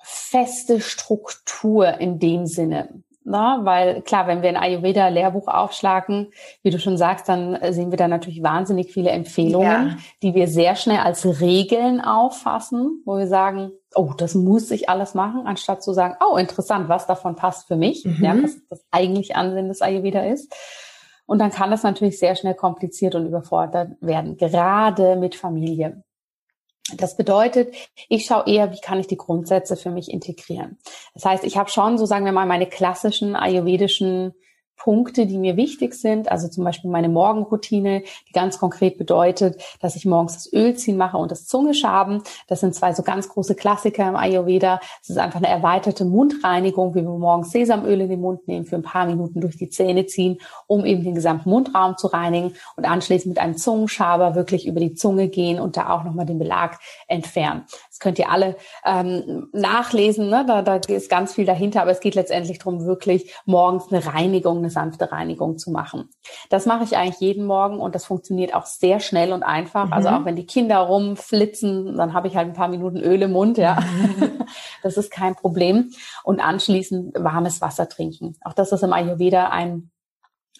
Speaker 1: feste Struktur in dem Sinne. Na, weil klar, wenn wir ein Ayurveda-Lehrbuch aufschlagen, wie du schon sagst, dann sehen wir da natürlich wahnsinnig viele Empfehlungen, ja. die wir sehr schnell als Regeln auffassen, wo wir sagen, oh, das muss ich alles machen, anstatt zu sagen, oh, interessant, was davon passt für mich, mhm. ja, was das eigentlich Ansinn des Ayurveda ist. Und dann kann das natürlich sehr schnell kompliziert und überfordert werden, gerade mit Familie. Das bedeutet, ich schaue eher, wie kann ich die Grundsätze für mich integrieren. Das heißt, ich habe schon, so sagen wir mal, meine klassischen ayurvedischen Punkte, die mir wichtig sind. Also zum Beispiel meine Morgenroutine, die ganz konkret bedeutet, dass ich morgens das Ölziehen mache und das Zungeschaben. Das sind zwei so ganz große Klassiker im Ayurveda. Es ist einfach eine erweiterte Mundreinigung, wie wir morgens Sesamöl in den Mund nehmen, für ein paar Minuten durch die Zähne ziehen, um eben den gesamten Mundraum zu reinigen und anschließend mit einem Zungenschaber wirklich über die Zunge gehen und da auch nochmal den Belag entfernen könnt ihr alle ähm, nachlesen. Ne? Da, da ist ganz viel dahinter, aber es geht letztendlich darum, wirklich morgens eine Reinigung, eine sanfte Reinigung zu machen. Das mache ich eigentlich jeden Morgen und das funktioniert auch sehr schnell und einfach. Also mhm. Also auch wenn die Kinder rumflitzen, dann habe ich halt ein paar Minuten Öl im Mund, ja. Mhm. das ist kein Problem. Und anschließend warmes Wasser trinken. Auch das ist im Ayurveda ein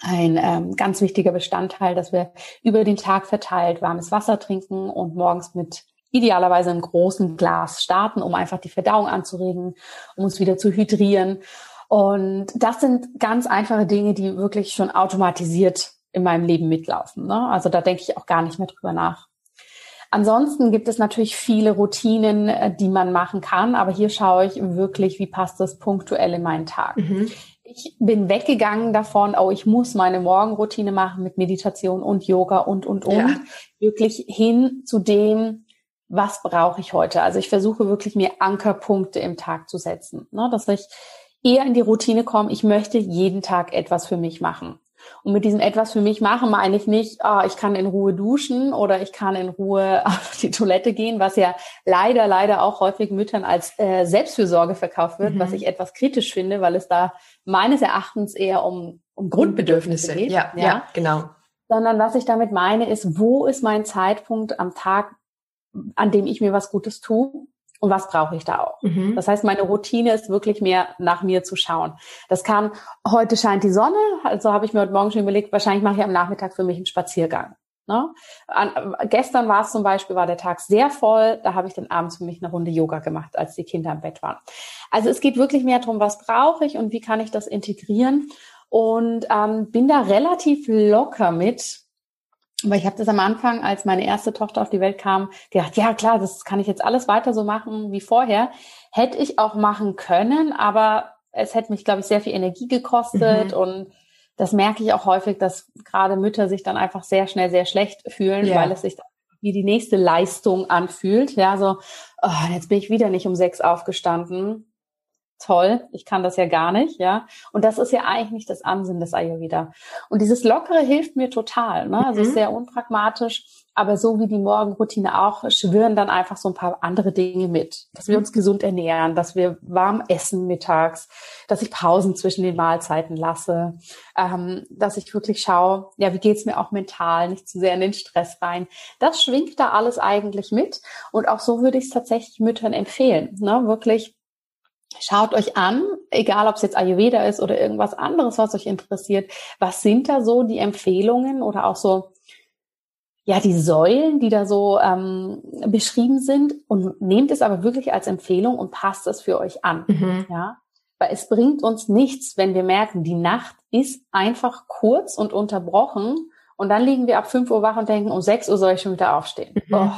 Speaker 1: ein ähm, ganz wichtiger Bestandteil, dass wir über den Tag verteilt warmes Wasser trinken und morgens mit idealerweise im großen Glas starten, um einfach die Verdauung anzuregen, um uns wieder zu hydrieren. Und das sind ganz einfache Dinge, die wirklich schon automatisiert in meinem Leben mitlaufen. Ne? Also da denke ich auch gar nicht mehr drüber nach. Ansonsten gibt es natürlich viele Routinen, äh, die man machen kann, aber hier schaue ich wirklich, wie passt das punktuell in meinen Tag. Mhm. Ich bin weggegangen davon, oh, ich muss meine Morgenroutine machen mit Meditation und Yoga und, und, und. Ja. Wirklich hin zu dem, was brauche ich heute? Also ich versuche wirklich mir Ankerpunkte im Tag zu setzen, ne? dass ich eher in die Routine komme, ich möchte jeden Tag etwas für mich machen. Und mit diesem etwas für mich machen meine ich nicht, ah, ich kann in Ruhe duschen oder ich kann in Ruhe auf die Toilette gehen, was ja leider, leider auch häufig Müttern als äh, Selbstfürsorge verkauft wird, mhm. was ich etwas kritisch finde, weil es da meines Erachtens eher um, um Grundbedürfnisse geht.
Speaker 2: Ja, ja, ja, genau.
Speaker 1: Sondern was ich damit meine, ist, wo ist mein Zeitpunkt am Tag, an dem ich mir was Gutes tue und was brauche ich da auch. Mhm. Das heißt, meine Routine ist wirklich mehr nach mir zu schauen. Das kann, heute scheint die Sonne, also habe ich mir heute Morgen schon überlegt, wahrscheinlich mache ich am Nachmittag für mich einen Spaziergang. Ne? An, gestern war es zum Beispiel, war der Tag sehr voll, da habe ich dann abends für mich eine Runde Yoga gemacht, als die Kinder im Bett waren. Also es geht wirklich mehr darum, was brauche ich und wie kann ich das integrieren und ähm, bin da relativ locker mit, weil ich habe das am Anfang, als meine erste Tochter auf die Welt kam, gedacht, ja klar, das kann ich jetzt alles weiter so machen wie vorher. Hätte ich auch machen können, aber es hätte mich, glaube ich, sehr viel Energie gekostet mhm. und das merke ich auch häufig, dass gerade Mütter sich dann einfach sehr schnell sehr schlecht fühlen, ja. weil es sich wie die nächste Leistung anfühlt. Ja, so, oh, jetzt bin ich wieder nicht um sechs aufgestanden toll, ich kann das ja gar nicht, ja. Und das ist ja eigentlich nicht das Ansinnen des Ayurveda. Und dieses Lockere hilft mir total, ne? Also mhm. sehr unpragmatisch, aber so wie die Morgenroutine auch, schwören dann einfach so ein paar andere Dinge mit. Dass wir mhm. uns gesund ernähren, dass wir warm essen mittags, dass ich Pausen zwischen den Mahlzeiten lasse, ähm, dass ich wirklich schaue, ja, wie geht's mir auch mental, nicht zu sehr in den Stress rein. Das schwingt da alles eigentlich mit. Und auch so würde ich es tatsächlich Müttern empfehlen, ne? Wirklich Schaut euch an, egal ob es jetzt Ayurveda ist oder irgendwas anderes, was euch interessiert. Was sind da so die Empfehlungen oder auch so, ja, die Säulen, die da so ähm, beschrieben sind und nehmt es aber wirklich als Empfehlung und passt es für euch an. Mhm. Ja, weil es bringt uns nichts, wenn wir merken, die Nacht ist einfach kurz und unterbrochen und dann liegen wir ab 5 Uhr wach und denken, um 6 Uhr soll ich schon wieder aufstehen. Mhm. Oh,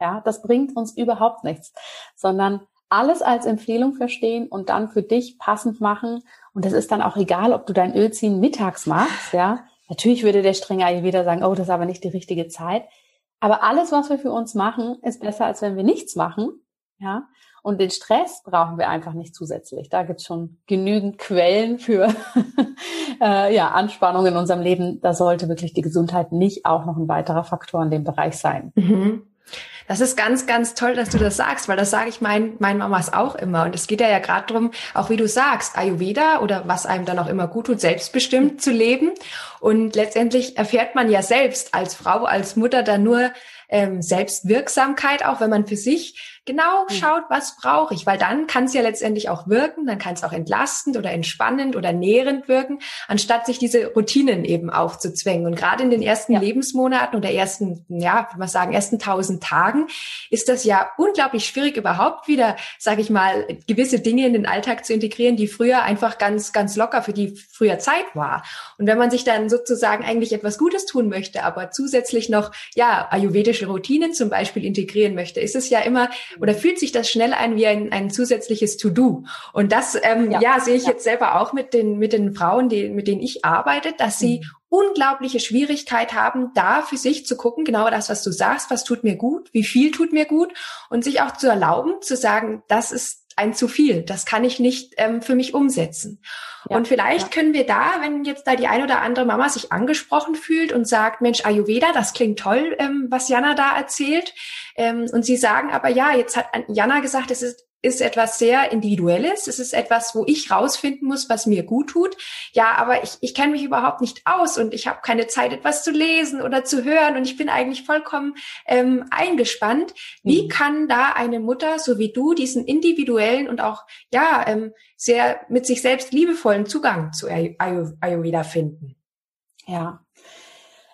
Speaker 1: ja, das bringt uns überhaupt nichts, sondern alles als Empfehlung verstehen und dann für dich passend machen. Und es ist dann auch egal, ob du dein Ölziehen mittags machst, ja. Natürlich würde der strenge Ayurveda sagen, oh, das ist aber nicht die richtige Zeit. Aber alles, was wir für uns machen, ist besser, als wenn wir nichts machen, ja. Und den Stress brauchen wir einfach nicht zusätzlich. Da gibt's schon genügend Quellen für äh, ja, Anspannung in unserem Leben. Da sollte wirklich die Gesundheit nicht auch noch ein weiterer Faktor in dem Bereich sein.
Speaker 2: Mhm. Das ist ganz, ganz toll, dass du das sagst, weil das sage ich meinen mein Mamas auch immer. Und es geht ja ja gerade darum, auch wie du sagst, Ayurveda oder was einem dann auch immer gut tut, selbstbestimmt zu leben. Und letztendlich erfährt man ja selbst als Frau, als Mutter dann nur ähm, Selbstwirksamkeit, auch wenn man für sich genau hm. schaut, was brauche ich, weil dann kann es ja letztendlich auch wirken, dann kann es auch entlastend oder entspannend oder nährend wirken, anstatt sich diese Routinen eben aufzuzwängen. Und gerade in den ersten ja. Lebensmonaten oder ersten, ja, wie man sagen, ersten tausend Tagen ist das ja unglaublich schwierig, überhaupt wieder, sage ich mal, gewisse Dinge in den Alltag zu integrieren, die früher einfach ganz, ganz locker für die früher Zeit war. Und wenn man sich dann sozusagen eigentlich etwas Gutes tun möchte, aber zusätzlich noch, ja, ayurvedische Routinen zum Beispiel integrieren möchte, ist es ja immer oder fühlt sich das schnell ein wie ein, ein zusätzliches To-Do. Und das, ähm, ja. ja sehe ich ja. jetzt selber auch mit den, mit den Frauen, die, mit denen ich arbeite, dass sie mhm. unglaubliche Schwierigkeit haben, da für sich zu gucken, genau das, was du sagst, was tut mir gut, wie viel tut mir gut und sich auch zu erlauben, zu sagen, das ist ein zu viel. Das kann ich nicht ähm, für mich umsetzen. Ja, und vielleicht ja. können wir da, wenn jetzt da die ein oder andere Mama sich angesprochen fühlt und sagt, Mensch, Ayurveda, das klingt toll, ähm, was Jana da erzählt. Ähm, und sie sagen aber, ja, jetzt hat Jana gesagt, es ist ist etwas sehr Individuelles. Es ist etwas, wo ich rausfinden muss, was mir gut tut. Ja, aber ich, ich kenne mich überhaupt nicht aus und ich habe keine Zeit, etwas zu lesen oder zu hören und ich bin eigentlich vollkommen ähm, eingespannt. Wie mhm. kann da eine Mutter, so wie du, diesen individuellen und auch ja ähm, sehr mit sich selbst liebevollen Zugang zu Ayurveda finden?
Speaker 1: Ja,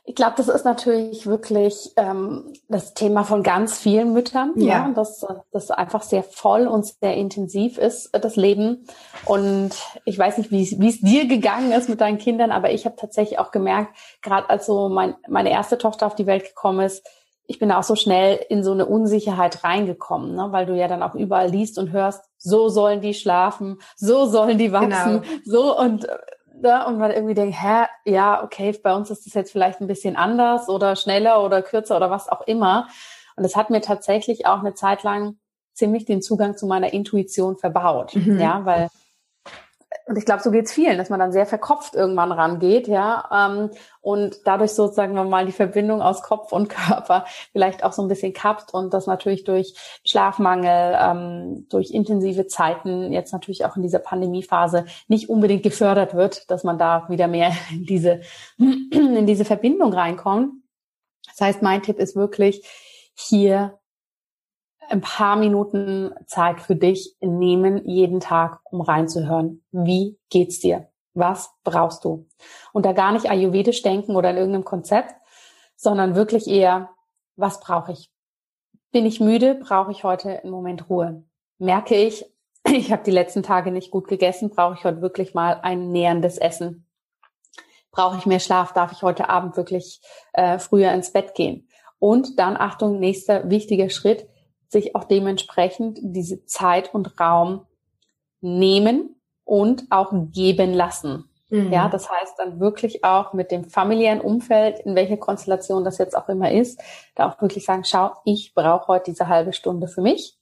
Speaker 1: ich glaube, das ist natürlich wirklich ähm, das Thema von ganz vielen Müttern, ja. ja, dass das einfach sehr voll und sehr intensiv ist, das Leben. Und ich weiß nicht, wie es dir gegangen ist mit deinen Kindern, aber ich habe tatsächlich auch gemerkt, gerade als so mein, meine erste Tochter auf die Welt gekommen ist, ich bin auch so schnell in so eine Unsicherheit reingekommen, ne? weil du ja dann auch überall liest und hörst, so sollen die schlafen, so sollen die wachsen, genau. so und ne? und man irgendwie denkt, hä, ja, okay, bei uns ist das jetzt vielleicht ein bisschen anders oder schneller oder kürzer oder was auch immer. Und es hat mir tatsächlich auch eine Zeit lang ziemlich den Zugang zu meiner Intuition verbaut, mhm. ja, weil und ich glaube, so geht's vielen, dass man dann sehr verkopft irgendwann rangeht, ja, ähm, und dadurch sozusagen mal die Verbindung aus Kopf und Körper vielleicht auch so ein bisschen kappt und das natürlich durch Schlafmangel, ähm, durch intensive Zeiten jetzt natürlich auch in dieser Pandemiephase nicht unbedingt gefördert wird, dass man da wieder mehr in diese in diese Verbindung reinkommt. Das heißt, mein Tipp ist wirklich hier ein paar Minuten Zeit für dich nehmen jeden Tag, um reinzuhören. Wie geht's dir? Was brauchst du? Und da gar nicht ayurvedisch denken oder in irgendeinem Konzept, sondern wirklich eher, was brauche ich? Bin ich müde? Brauche ich heute einen Moment Ruhe? Merke ich, ich habe die letzten Tage nicht gut gegessen, brauche ich heute wirklich mal ein näherndes Essen? Brauche ich mehr Schlaf? Darf ich heute Abend wirklich äh, früher ins Bett gehen? Und dann, Achtung, nächster wichtiger Schritt, sich auch dementsprechend diese Zeit und Raum nehmen und auch geben lassen. Mhm. Ja, das heißt dann wirklich auch mit dem familiären Umfeld, in welcher Konstellation das jetzt auch immer ist, da auch wirklich sagen, schau, ich brauche heute diese halbe Stunde für mich.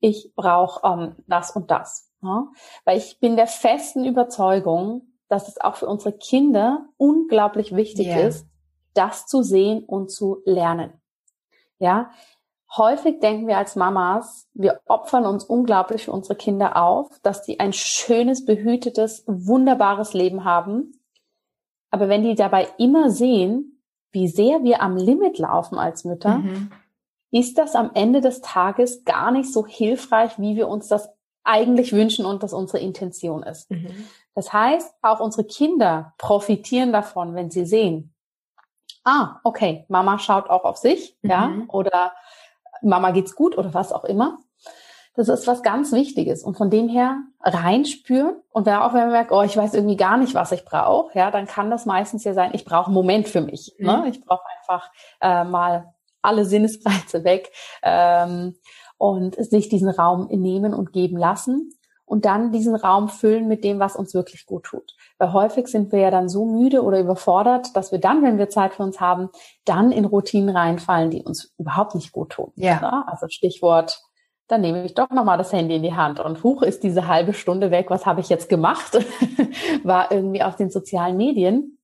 Speaker 1: Ich brauche ähm, das und das. Ja? Weil ich bin der festen Überzeugung, dass es auch für unsere Kinder unglaublich wichtig yeah. ist, das zu sehen und zu lernen. Ja, häufig denken wir als Mamas, wir opfern uns unglaublich für unsere Kinder auf, dass die ein schönes, behütetes, wunderbares Leben haben. Aber wenn die dabei immer sehen, wie sehr wir am Limit laufen als Mütter, mhm. ist das am Ende des Tages gar nicht so hilfreich, wie wir uns das eigentlich wünschen und das unsere Intention ist. Mhm. Das heißt, auch unsere Kinder profitieren davon, wenn sie sehen, ah, okay, Mama schaut auch auf sich, mhm. ja, oder Mama geht's gut oder was auch immer. Das ist was ganz Wichtiges. Und von dem her reinspüren. Und wenn auch wenn man merkt, oh, ich weiß irgendwie gar nicht, was ich brauche, ja, dann kann das meistens ja sein, ich brauche einen Moment für mich. Ne? Mhm. Ne? Ich brauche einfach äh, mal alle Sinnesreize weg ähm, und sich diesen Raum nehmen und geben lassen und dann diesen Raum füllen mit dem, was uns wirklich gut tut. Weil häufig sind wir ja dann so müde oder überfordert, dass wir dann, wenn wir Zeit für uns haben, dann in Routinen reinfallen, die uns überhaupt nicht gut tun. Ja. ja? Also Stichwort, dann nehme ich doch nochmal das Handy in die Hand und huch, ist diese halbe Stunde weg, was habe ich jetzt gemacht? War irgendwie auf den sozialen Medien.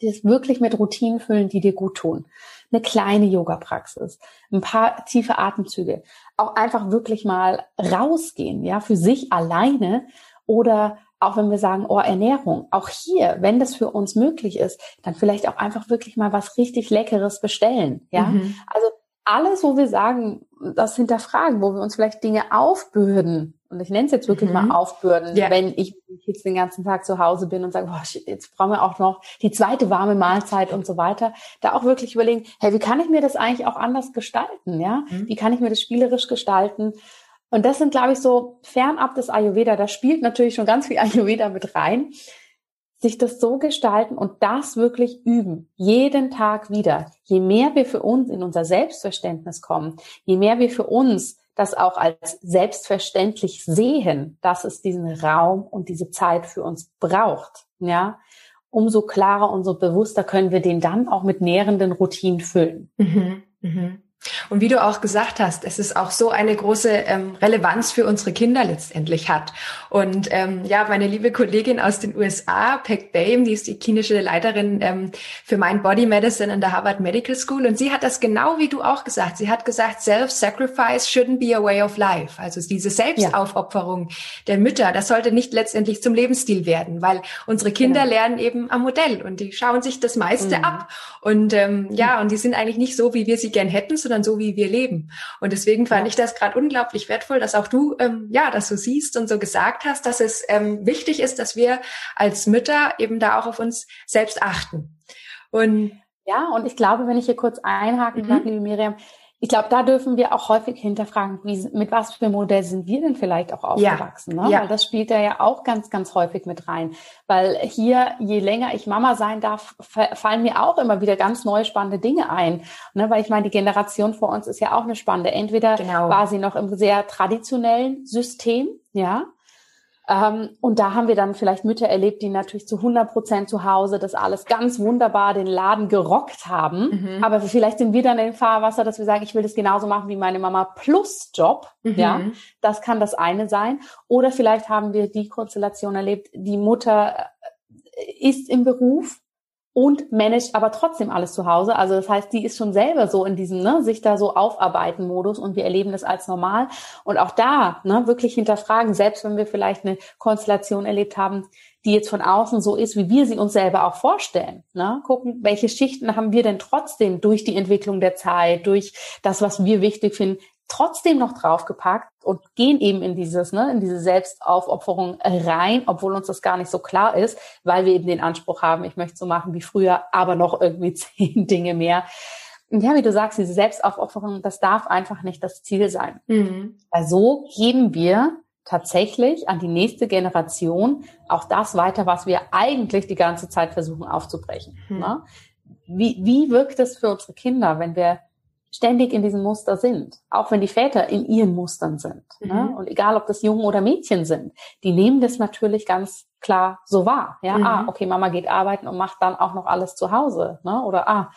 Speaker 1: Das wirklich mit Routinen füllen, die dir gut tun eine kleine Yoga-Praxis, ein paar tiefe Atemzüge, auch einfach wirklich mal rausgehen, ja, für sich alleine oder auch wenn wir sagen, oh, Ernährung, auch hier, wenn das für uns möglich ist, dann vielleicht auch einfach wirklich mal was richtig Leckeres bestellen, ja. Mhm. Also alles, wo wir sagen, das hinterfragen, wo wir uns vielleicht Dinge aufbürden, und ich nenne es jetzt wirklich mhm. mal aufbürden, ja. wenn ich jetzt den ganzen Tag zu Hause bin und sage, boah, jetzt brauchen wir auch noch die zweite warme Mahlzeit und so weiter, da auch wirklich überlegen, hey, wie kann ich mir das eigentlich auch anders gestalten, ja? Mhm. Wie kann ich mir das spielerisch gestalten? Und das sind, glaube ich, so fernab des Ayurveda, da spielt natürlich schon ganz viel Ayurveda mit rein, sich das so gestalten und das wirklich üben, jeden Tag wieder. Je mehr wir für uns in unser Selbstverständnis kommen, je mehr wir für uns das auch als selbstverständlich sehen, dass es diesen Raum und diese Zeit für uns braucht, ja, umso klarer, umso bewusster können wir den dann auch mit nährenden Routinen füllen. Mhm,
Speaker 2: mhm. Und wie du auch gesagt hast, es ist auch so eine große ähm, Relevanz für unsere Kinder letztendlich hat. Und ähm, ja, meine liebe Kollegin aus den USA, Peg Bame, die ist die klinische Leiterin ähm, für Mind Body Medicine in der Harvard Medical School. Und sie hat das genau wie du auch gesagt. Sie hat gesagt, Self-Sacrifice shouldn't be a way of life. Also diese Selbstaufopferung ja. der Mütter, das sollte nicht letztendlich zum Lebensstil werden, weil unsere Kinder genau. lernen eben am Modell und die schauen sich das meiste mhm. ab. Und ähm, ja, und die sind eigentlich nicht so, wie wir sie gern hätten, sondern so, wie wir leben. Und deswegen fand ich das gerade unglaublich wertvoll, dass auch du ähm, ja das so siehst und so gesagt hast, dass es ähm, wichtig ist, dass wir als Mütter eben da auch auf uns selbst achten.
Speaker 1: Und ja, und ich glaube, wenn ich hier kurz einhaken mhm. kann, liebe Miriam, ich glaube, da dürfen wir auch häufig hinterfragen, wie, mit was für Modell sind wir denn vielleicht auch aufgewachsen? Ja. Ne? Ja. Weil das spielt ja ja auch ganz, ganz häufig mit rein. Weil hier, je länger ich Mama sein darf, fallen mir auch immer wieder ganz neue spannende Dinge ein. Ne? Weil ich meine, die Generation vor uns ist ja auch eine spannende. Entweder genau. war sie noch im sehr traditionellen System, ja, und da haben wir dann vielleicht Mütter erlebt, die natürlich zu 100 Prozent zu Hause das alles ganz wunderbar den Laden gerockt haben. Mhm. Aber vielleicht sind wir dann im Fahrwasser, dass wir sagen, ich will das genauso machen wie meine Mama plus Job. Mhm. Ja, das kann das eine sein. Oder vielleicht haben wir die Konstellation erlebt, die Mutter äh, ist im Beruf, und managt aber trotzdem alles zu Hause. Also das heißt, die ist schon selber so in diesem, ne, sich da so aufarbeiten Modus und wir erleben das als normal. Und auch da, ne, wirklich hinterfragen, selbst wenn wir vielleicht eine Konstellation erlebt haben, die jetzt von außen so ist, wie wir sie uns selber auch vorstellen. Ne? Gucken, welche Schichten haben wir denn trotzdem durch die Entwicklung der Zeit, durch das, was wir wichtig finden, trotzdem noch draufgepackt und gehen eben in dieses, ne, in diese Selbstaufopferung rein, obwohl uns das gar nicht so klar ist, weil wir eben den Anspruch haben, ich möchte so machen wie früher, aber noch irgendwie zehn Dinge mehr. Und ja, wie du sagst, diese Selbstaufopferung, das darf einfach nicht das Ziel sein. Mhm. Weil so geben wir tatsächlich an die nächste Generation auch das weiter, was wir eigentlich die ganze Zeit versuchen aufzubrechen. Mhm. Ne? Wie, wie wirkt es für unsere Kinder, wenn wir ständig in diesem Muster sind, auch wenn die Väter in ihren Mustern sind. Ne? Mhm. Ne? Und egal, ob das Jungen oder Mädchen sind, die nehmen das natürlich ganz klar so wahr. Ja, ah, mhm. ah, okay, Mama geht arbeiten und macht dann auch noch alles zu Hause. Ne? Oder ah,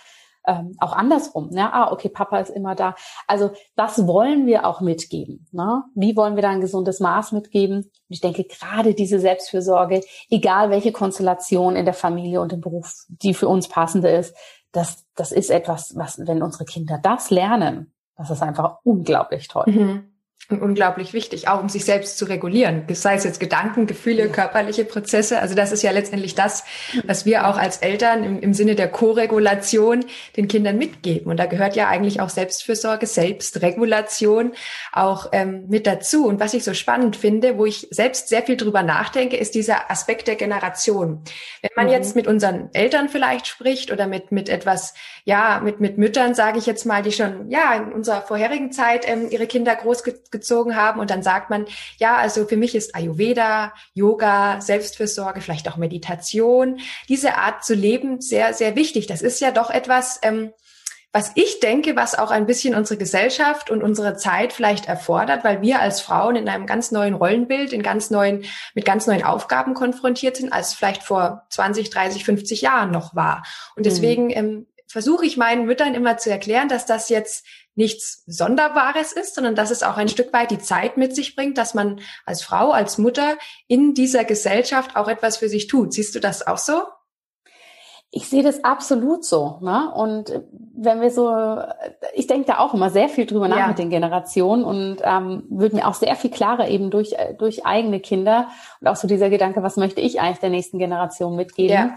Speaker 1: ähm, auch andersrum. Ne? Ah, okay, Papa ist immer da. Also das wollen wir auch mitgeben. Ne? Wie wollen wir da ein gesundes Maß mitgeben? ich denke, gerade diese Selbstfürsorge, egal welche Konstellation in der Familie und im Beruf, die für uns passende ist, das, das ist etwas, was, wenn unsere Kinder das lernen, das ist einfach unglaublich toll. Mhm
Speaker 2: und unglaublich wichtig, auch um sich selbst zu regulieren. Sei es jetzt Gedanken, Gefühle, körperliche Prozesse. Also das ist ja letztendlich das, was wir auch als Eltern im, im Sinne der Co-Regulation den Kindern mitgeben. Und da gehört ja eigentlich auch Selbstfürsorge, Selbstregulation auch ähm, mit dazu. Und was ich so spannend finde, wo ich selbst sehr viel drüber nachdenke, ist dieser Aspekt der Generation. Wenn man mhm. jetzt mit unseren Eltern vielleicht spricht oder mit, mit etwas, ja, mit, mit Müttern, sage ich jetzt mal, die schon, ja, in unserer vorherigen Zeit ähm, ihre Kinder groß gezogen haben und dann sagt man, ja, also für mich ist Ayurveda, Yoga, Selbstfürsorge, vielleicht auch Meditation, diese Art zu leben sehr, sehr wichtig. Das ist ja doch etwas, ähm, was ich denke, was auch ein bisschen unsere Gesellschaft und unsere Zeit vielleicht erfordert, weil wir als Frauen in einem ganz neuen Rollenbild, in ganz neuen, mit ganz neuen Aufgaben konfrontiert sind, als vielleicht vor 20, 30, 50 Jahren noch war. Und deswegen mhm. ähm, versuche ich meinen Müttern immer zu erklären, dass das jetzt nichts Sonderbares ist, sondern dass es auch ein Stück weit die Zeit mit sich bringt, dass man als Frau, als Mutter in dieser Gesellschaft auch etwas für sich tut. Siehst du das auch so?
Speaker 1: Ich sehe das absolut so. Ne? Und wenn wir so, ich denke da auch immer sehr viel drüber nach ja. mit den Generationen und ähm, wird mir auch sehr viel klarer eben durch, durch eigene Kinder und auch so dieser Gedanke, was möchte ich eigentlich der nächsten Generation mitgeben. Ja.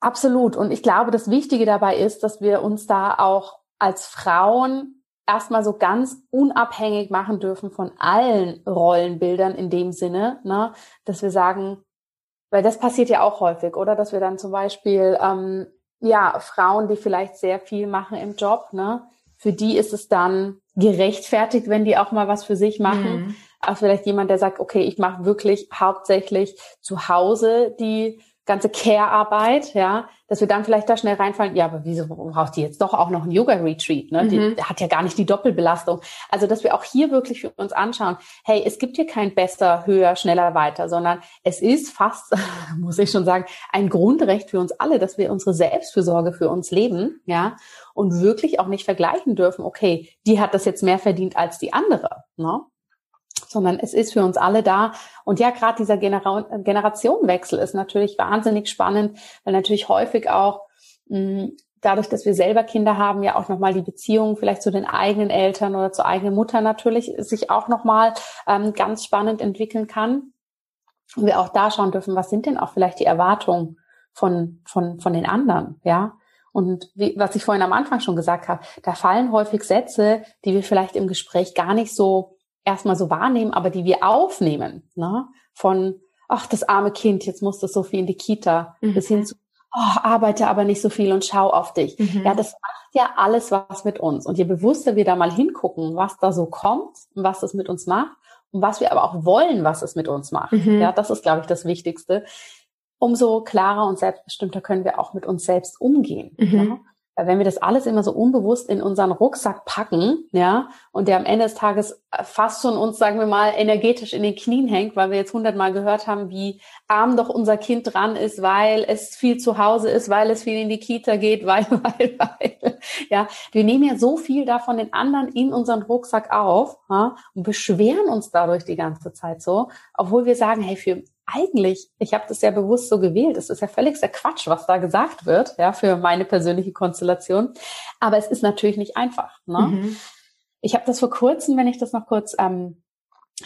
Speaker 1: Absolut. Und ich glaube, das Wichtige dabei ist, dass wir uns da auch als Frauen erstmal so ganz unabhängig machen dürfen von allen Rollenbildern in dem Sinne, ne, dass wir sagen, weil das passiert ja auch häufig, oder? Dass wir dann zum Beispiel, ähm, ja, Frauen, die vielleicht sehr viel machen im Job, ne, für die ist es dann gerechtfertigt, wenn die auch mal was für sich machen. Mhm. Aber vielleicht jemand, der sagt, okay, ich mache wirklich hauptsächlich zu Hause die ganze Care-Arbeit, ja, dass wir dann vielleicht da schnell reinfallen, ja, aber wieso braucht die jetzt doch auch noch ein Yoga-Retreat? Ne? Mhm. Die hat ja gar nicht die Doppelbelastung. Also, dass wir auch hier wirklich für uns anschauen, hey, es gibt hier kein besser, höher, schneller, weiter, sondern es ist fast, muss ich schon sagen, ein Grundrecht für uns alle, dass wir unsere Selbstfürsorge für uns leben, ja, und wirklich auch nicht vergleichen dürfen, okay, die hat das jetzt mehr verdient als die andere. Ne? Sondern es ist für uns alle da. Und ja, gerade dieser Genera Generationenwechsel ist natürlich wahnsinnig spannend, weil natürlich häufig auch mh, hm, dadurch, dass wir selber Kinder haben, ja auch nochmal die Beziehung vielleicht zu den eigenen Eltern oder zur eigenen Mutter natürlich sich auch nochmal ähm, ganz spannend entwickeln kann. Und wir auch da schauen dürfen, was sind denn auch vielleicht die Erwartungen von, von, von den anderen, ja? Und wie, was ich vorhin am Anfang schon gesagt habe, da fallen häufig Sätze, die wir vielleicht im Gespräch gar nicht so erstmal so wahrnehmen, aber die wir aufnehmen, ne? von, ach, das arme Kind, jetzt muss das so viel in die Kita, mhm. bis hin zu, oh, arbeite aber nicht so viel und schau auf dich. Mhm. Ja, das macht ja alles was mit uns. Und je bewusster wir da mal hingucken, was da so kommt und was das mit uns macht und was wir aber auch wollen, was es mit uns macht. Mhm. Ja, das ist, glaube ich, das Wichtigste. Umso klarer und selbstbestimmter können wir auch mit uns selbst umgehen. Mhm. Ja? Wenn wir das alles immer so unbewusst in unseren Rucksack packen, ja, und der am Ende des Tages fast schon uns, sagen wir mal, energetisch in den Knien hängt, weil wir jetzt hundertmal gehört haben, wie arm doch unser Kind dran ist, weil es viel zu Hause ist, weil es viel in die Kita geht, weil, weil, weil, ja. Wir nehmen ja so viel davon den anderen in unseren Rucksack auf, ja, und beschweren uns dadurch die ganze Zeit so, obwohl wir sagen, hey, für eigentlich, ich habe das ja bewusst so gewählt, es ist ja völligster Quatsch, was da gesagt wird, ja, für meine persönliche Konstellation. Aber es ist natürlich nicht einfach. Ne? Mhm. Ich habe das vor kurzem, wenn ich das noch kurz ähm,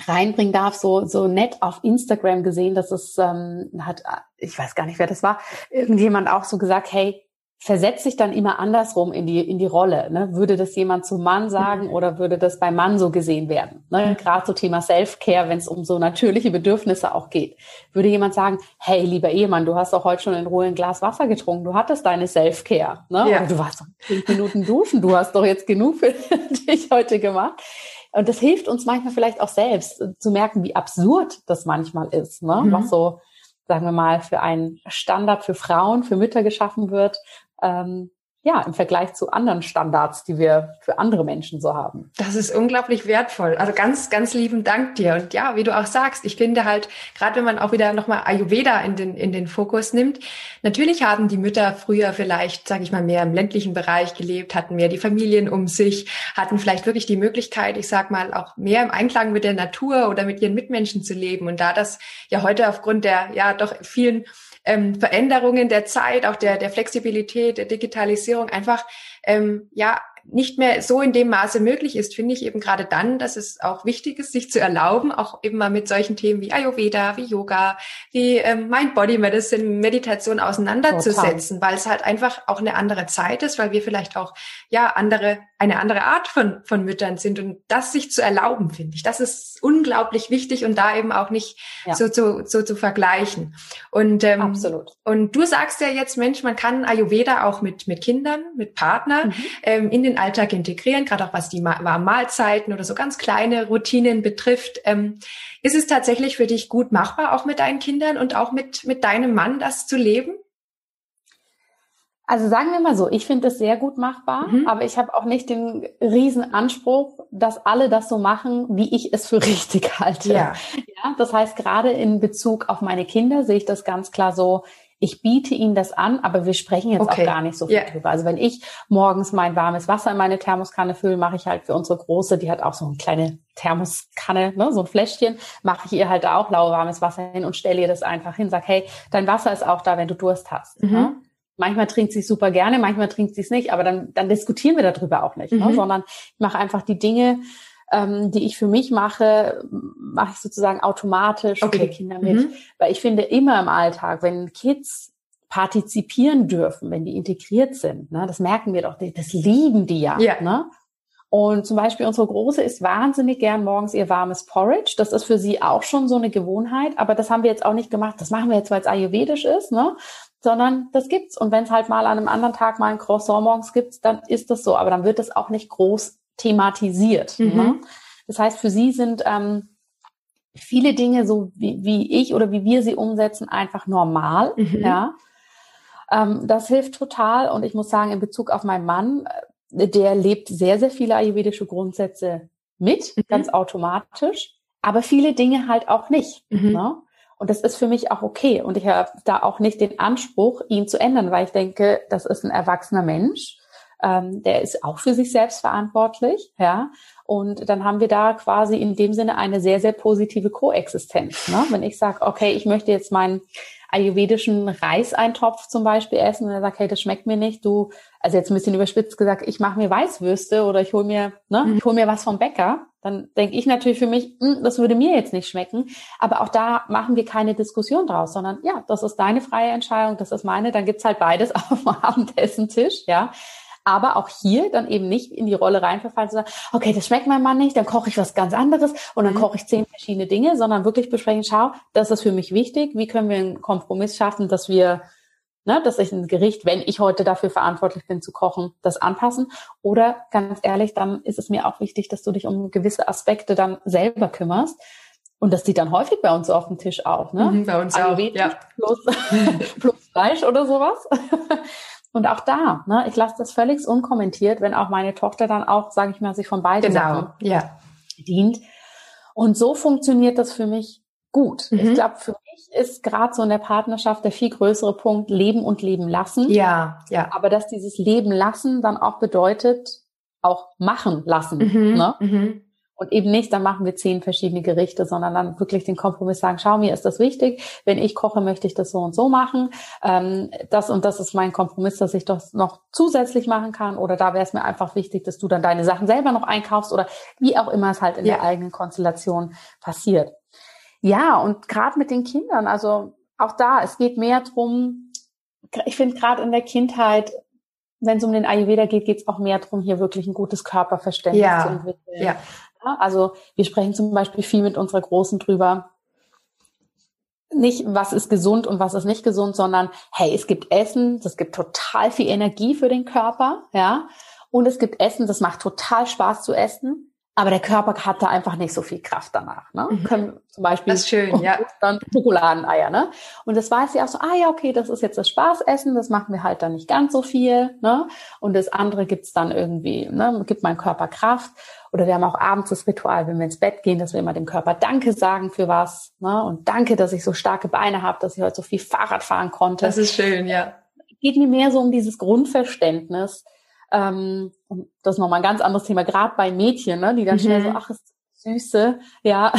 Speaker 1: reinbringen darf, so so nett auf Instagram gesehen, dass es ähm, hat, ich weiß gar nicht, wer das war, irgendjemand auch so gesagt, hey, versetzt sich dann immer andersrum in die, in die Rolle. Ne? Würde das jemand zum Mann sagen mhm. oder würde das beim Mann so gesehen werden? Ne? Gerade so Thema Self-Care, wenn es um so natürliche Bedürfnisse auch geht. Würde jemand sagen, hey, lieber Ehemann, du hast doch heute schon in Ruhe ein Glas Wasser getrunken, du hattest deine Self-Care. Ne? Ja. Oder du warst doch fünf Minuten duschen, du hast doch jetzt genug für dich heute gemacht. Und das hilft uns manchmal vielleicht auch selbst zu merken, wie absurd das manchmal ist, ne? Mhm. was so sagen wir mal, für einen Standard für Frauen, für Mütter geschaffen wird, ähm, ja, im Vergleich zu anderen Standards, die wir für andere Menschen so haben.
Speaker 2: Das ist unglaublich wertvoll. Also ganz, ganz lieben Dank dir. Und ja, wie du auch sagst, ich finde halt, gerade wenn man auch wieder nochmal Ayurveda in den, in den Fokus nimmt, natürlich haben die Mütter früher vielleicht, sage ich mal, mehr im ländlichen Bereich gelebt, hatten mehr die Familien um sich, hatten vielleicht wirklich die Möglichkeit, ich sag mal, auch mehr im Einklang mit der Natur oder mit ihren Mitmenschen zu leben. Und da das ja heute aufgrund der, ja, doch vielen ähm, Veränderungen der Zeit, auch der, der Flexibilität, der Digitalisierung einfach ähm, ja nicht mehr so in dem Maße möglich ist, finde ich eben gerade dann, dass es auch wichtig ist, sich zu erlauben, auch eben mal mit solchen Themen wie Ayurveda, wie Yoga, wie ähm, Mind Body Medicine, Meditation auseinanderzusetzen, Total. weil es halt einfach auch eine andere Zeit ist, weil wir vielleicht auch ja andere eine andere Art von von Müttern sind und das sich zu erlauben, finde ich, das ist unglaublich wichtig und da eben auch nicht ja. so zu so zu vergleichen. Und ähm, absolut. Und du sagst ja jetzt, Mensch, man kann Ayurveda auch mit mit Kindern, mit Partnern mhm. ähm, in den Alltag integrieren, gerade auch was die warmen Mahlzeiten oder so ganz kleine Routinen betrifft. Ähm, ist es tatsächlich für dich gut machbar, auch mit deinen Kindern und auch mit, mit deinem Mann das zu leben?
Speaker 1: Also sagen wir mal so, ich finde es sehr gut machbar, mhm. aber ich habe auch nicht den riesen Anspruch, dass alle das so machen, wie ich es für richtig halte. Ja. ja das heißt, gerade in Bezug auf meine Kinder sehe ich das ganz klar so, ich biete ihnen das an, aber wir sprechen jetzt okay. auch gar nicht so viel yeah. drüber. Also wenn ich morgens mein warmes Wasser in meine Thermoskanne fülle, mache ich halt für unsere Große, die hat auch so eine kleine Thermoskanne, ne, so ein Fläschchen, mache ich ihr halt auch lauwarmes Wasser hin und stelle ihr das einfach hin, sag, hey, dein Wasser ist auch da, wenn du Durst hast. Mhm. Ne? Manchmal trinkt sie es super gerne, manchmal trinkt sie es nicht, aber dann, dann diskutieren wir darüber auch nicht, ne? mhm. ne, sondern ich mache einfach die Dinge, ähm, die ich für mich mache, mache ich sozusagen automatisch okay. für die Kinder mit. Mhm. Weil ich finde immer im Alltag, wenn Kids partizipieren dürfen, wenn die integriert sind, ne, das merken wir doch, das lieben die ja. ja. Ne? Und zum Beispiel unsere Große isst wahnsinnig gern morgens ihr warmes Porridge. Das ist für sie auch schon so eine Gewohnheit, aber das haben wir jetzt auch nicht gemacht. Das machen wir jetzt, weil es ayurvedisch ist, ne? Sondern das gibt's. Und wenn es halt mal an einem anderen Tag mal ein Croissant morgens gibt, dann ist das so. Aber dann wird das auch nicht groß thematisiert. Mhm. Ne? Das heißt, für sie sind ähm, viele Dinge, so wie, wie ich oder wie wir sie umsetzen, einfach normal. Mhm. Ja. Ähm, das hilft total. Und ich muss sagen, in Bezug auf meinen Mann, äh, der lebt sehr, sehr viele ayurvedische Grundsätze mit, mhm. ganz automatisch, aber viele Dinge halt auch nicht. Mhm. Ne? Und das ist für mich auch okay. Und ich habe da auch nicht den Anspruch, ihn zu ändern, weil ich denke, das ist ein erwachsener Mensch ähm, der ist auch für sich selbst verantwortlich, ja. Und dann haben wir da quasi in dem Sinne eine sehr, sehr positive Koexistenz. Ne? Wenn ich sage, okay, ich möchte jetzt meinen ayurvedischen Reiseintopf zum Beispiel essen und er sagt, hey, das schmeckt mir nicht, du, also jetzt ein bisschen überspitzt gesagt, ich mache mir Weißwürste oder ich hole mir, ne, mhm. ich hol mir was vom Bäcker, dann denke ich natürlich für mich, hm, das würde mir jetzt nicht schmecken. Aber auch da machen wir keine Diskussion draus, sondern ja, das ist deine freie Entscheidung, das ist meine, dann gibt's halt beides auf dem Abendessentisch, ja. Aber auch hier dann eben nicht in die Rolle reinverfallen zu sagen, okay, das schmeckt meinem Mann nicht, dann koche ich was ganz anderes und dann mhm. koche ich zehn verschiedene Dinge, sondern wirklich besprechen, schau, das ist für mich wichtig, wie können wir einen Kompromiss schaffen, dass wir Ne, dass ich ein Gericht, wenn ich heute dafür verantwortlich bin zu kochen, das anpassen. Oder ganz ehrlich, dann ist es mir auch wichtig, dass du dich um gewisse Aspekte dann selber kümmerst. Und das sieht dann häufig bei uns auf dem Tisch auch, ne?
Speaker 2: Mhm, bei uns auch, ja.
Speaker 1: Plus, plus Fleisch oder sowas. Und auch da, ne, ich lasse das völlig unkommentiert, wenn auch meine Tochter dann auch, sage ich mal, sich von beiden genau, Sachen ja. dient. Und so funktioniert das für mich gut. Mhm. Ich glaube, für mich ist gerade so in der Partnerschaft der viel größere Punkt Leben und Leben lassen.
Speaker 2: Ja, ja.
Speaker 1: Aber dass dieses Leben lassen dann auch bedeutet, auch machen lassen. Mhm. Ne? Mhm. Und eben nicht, dann machen wir zehn verschiedene Gerichte, sondern dann wirklich den Kompromiss sagen, schau, mir ist das wichtig. Wenn ich koche, möchte ich das so und so machen. Ähm, das und das ist mein Kompromiss, dass ich das noch zusätzlich machen kann. Oder da wäre es mir einfach wichtig, dass du dann deine Sachen selber noch einkaufst oder wie auch immer es halt in ja. der eigenen Konstellation passiert. Ja, und gerade mit den Kindern, also auch da, es geht mehr drum, ich finde gerade in der Kindheit wenn es um den Ayurveda geht, geht es auch mehr darum, hier wirklich ein gutes Körperverständnis
Speaker 2: ja.
Speaker 1: zu entwickeln.
Speaker 2: Ja.
Speaker 1: Also wir sprechen zum Beispiel viel mit unserer Großen drüber, nicht, was ist gesund und was ist nicht gesund, sondern hey, es gibt Essen, das gibt total viel Energie für den Körper, ja. Und es gibt Essen, das macht total Spaß zu essen. Aber der Körper hat da einfach nicht so viel Kraft danach. Ne?
Speaker 2: Mhm.
Speaker 1: Können zum Beispiel
Speaker 2: das ist schön, ja.
Speaker 1: dann Schokoladeneier. Ne? Und das weiß sie auch so, ah ja, okay, das ist jetzt das Spaßessen, das machen wir halt dann nicht ganz so viel. Ne? Und das andere gibt's dann irgendwie, ne? gibt meinem Körper Kraft. Oder wir haben auch abends das Ritual, wenn wir ins Bett gehen, dass wir immer dem Körper Danke sagen für was. Ne? Und danke, dass ich so starke Beine habe, dass ich heute so viel Fahrrad fahren konnte.
Speaker 2: Das ist schön, ja.
Speaker 1: Geht mir mehr so um dieses Grundverständnis, ähm, und das ist nochmal ein ganz anderes Thema, gerade bei Mädchen, ne, die dann mhm. schnell so, ach, ist Süße, ja,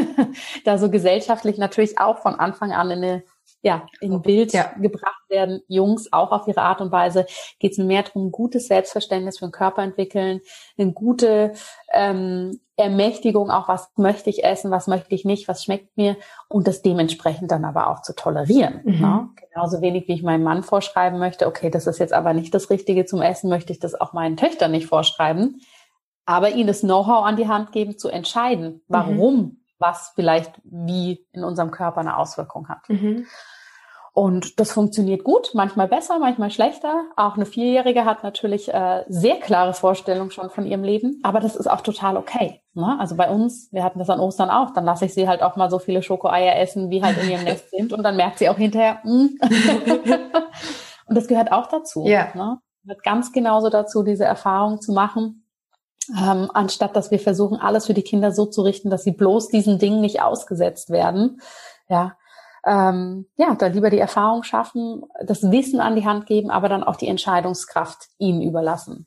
Speaker 1: da so gesellschaftlich natürlich auch von Anfang an in eine ja, in Bild ja. gebracht werden, Jungs auch auf ihre Art und Weise, geht es mir mehr darum, ein gutes Selbstverständnis für den Körper entwickeln, eine gute ähm, Ermächtigung, auch was möchte ich essen, was möchte ich nicht, was schmeckt mir und das dementsprechend dann aber auch zu tolerieren. Mhm. Ne? Genauso wenig, wie ich meinem Mann vorschreiben möchte, okay, das ist jetzt aber nicht das Richtige zum Essen, möchte ich das auch meinen Töchtern nicht vorschreiben, aber ihnen das Know-how an die Hand geben, zu entscheiden, warum mhm. Was vielleicht wie in unserem Körper eine Auswirkung hat. Mhm. Und das funktioniert gut, manchmal besser, manchmal schlechter. Auch eine Vierjährige hat natürlich äh, sehr klare Vorstellungen schon von ihrem Leben, aber das ist auch total okay. Ne? Also bei uns, wir hatten das an Ostern auch, dann lasse ich sie halt auch mal so viele Schokoeier essen, wie halt in ihrem Nest sind und dann merkt sie auch hinterher, mm. und das gehört auch dazu.
Speaker 2: Ja.
Speaker 1: Ne? Gehört ganz genauso dazu, diese Erfahrung zu machen. Ähm, anstatt dass wir versuchen, alles für die Kinder so zu richten, dass sie bloß diesen Dingen nicht ausgesetzt werden. Ja, ähm, ja, dann lieber die Erfahrung schaffen, das Wissen an die Hand geben, aber dann auch die Entscheidungskraft ihnen überlassen.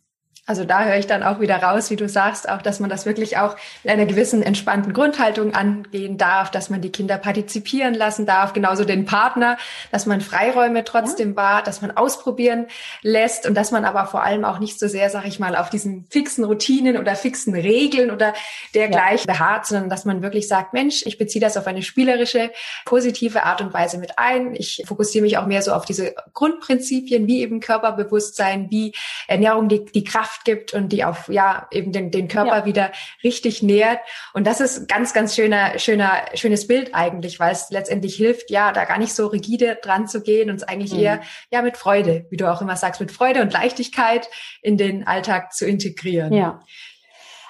Speaker 2: Also da höre ich dann auch wieder raus, wie du sagst, auch, dass man das wirklich auch mit einer gewissen entspannten Grundhaltung angehen darf, dass man die Kinder partizipieren lassen darf, genauso den Partner, dass man Freiräume trotzdem ja. wahrt, dass man ausprobieren lässt und dass man aber vor allem auch nicht so sehr, sag ich mal, auf diesen fixen Routinen oder fixen Regeln oder dergleichen ja. beharrt, sondern dass man wirklich sagt, Mensch, ich beziehe das auf eine spielerische, positive Art und Weise mit ein. Ich fokussiere mich auch mehr so auf diese Grundprinzipien, wie eben Körperbewusstsein, wie Ernährung, die, die Kraft Kraft gibt und die auf ja eben den, den Körper ja. wieder richtig nährt. Und das ist ganz, ganz schöner, schöner, schönes Bild eigentlich, weil es letztendlich hilft, ja, da gar nicht so rigide dran zu gehen und es eigentlich mhm. eher ja mit Freude, wie du auch immer sagst, mit Freude und Leichtigkeit in den Alltag zu integrieren.
Speaker 1: Ja.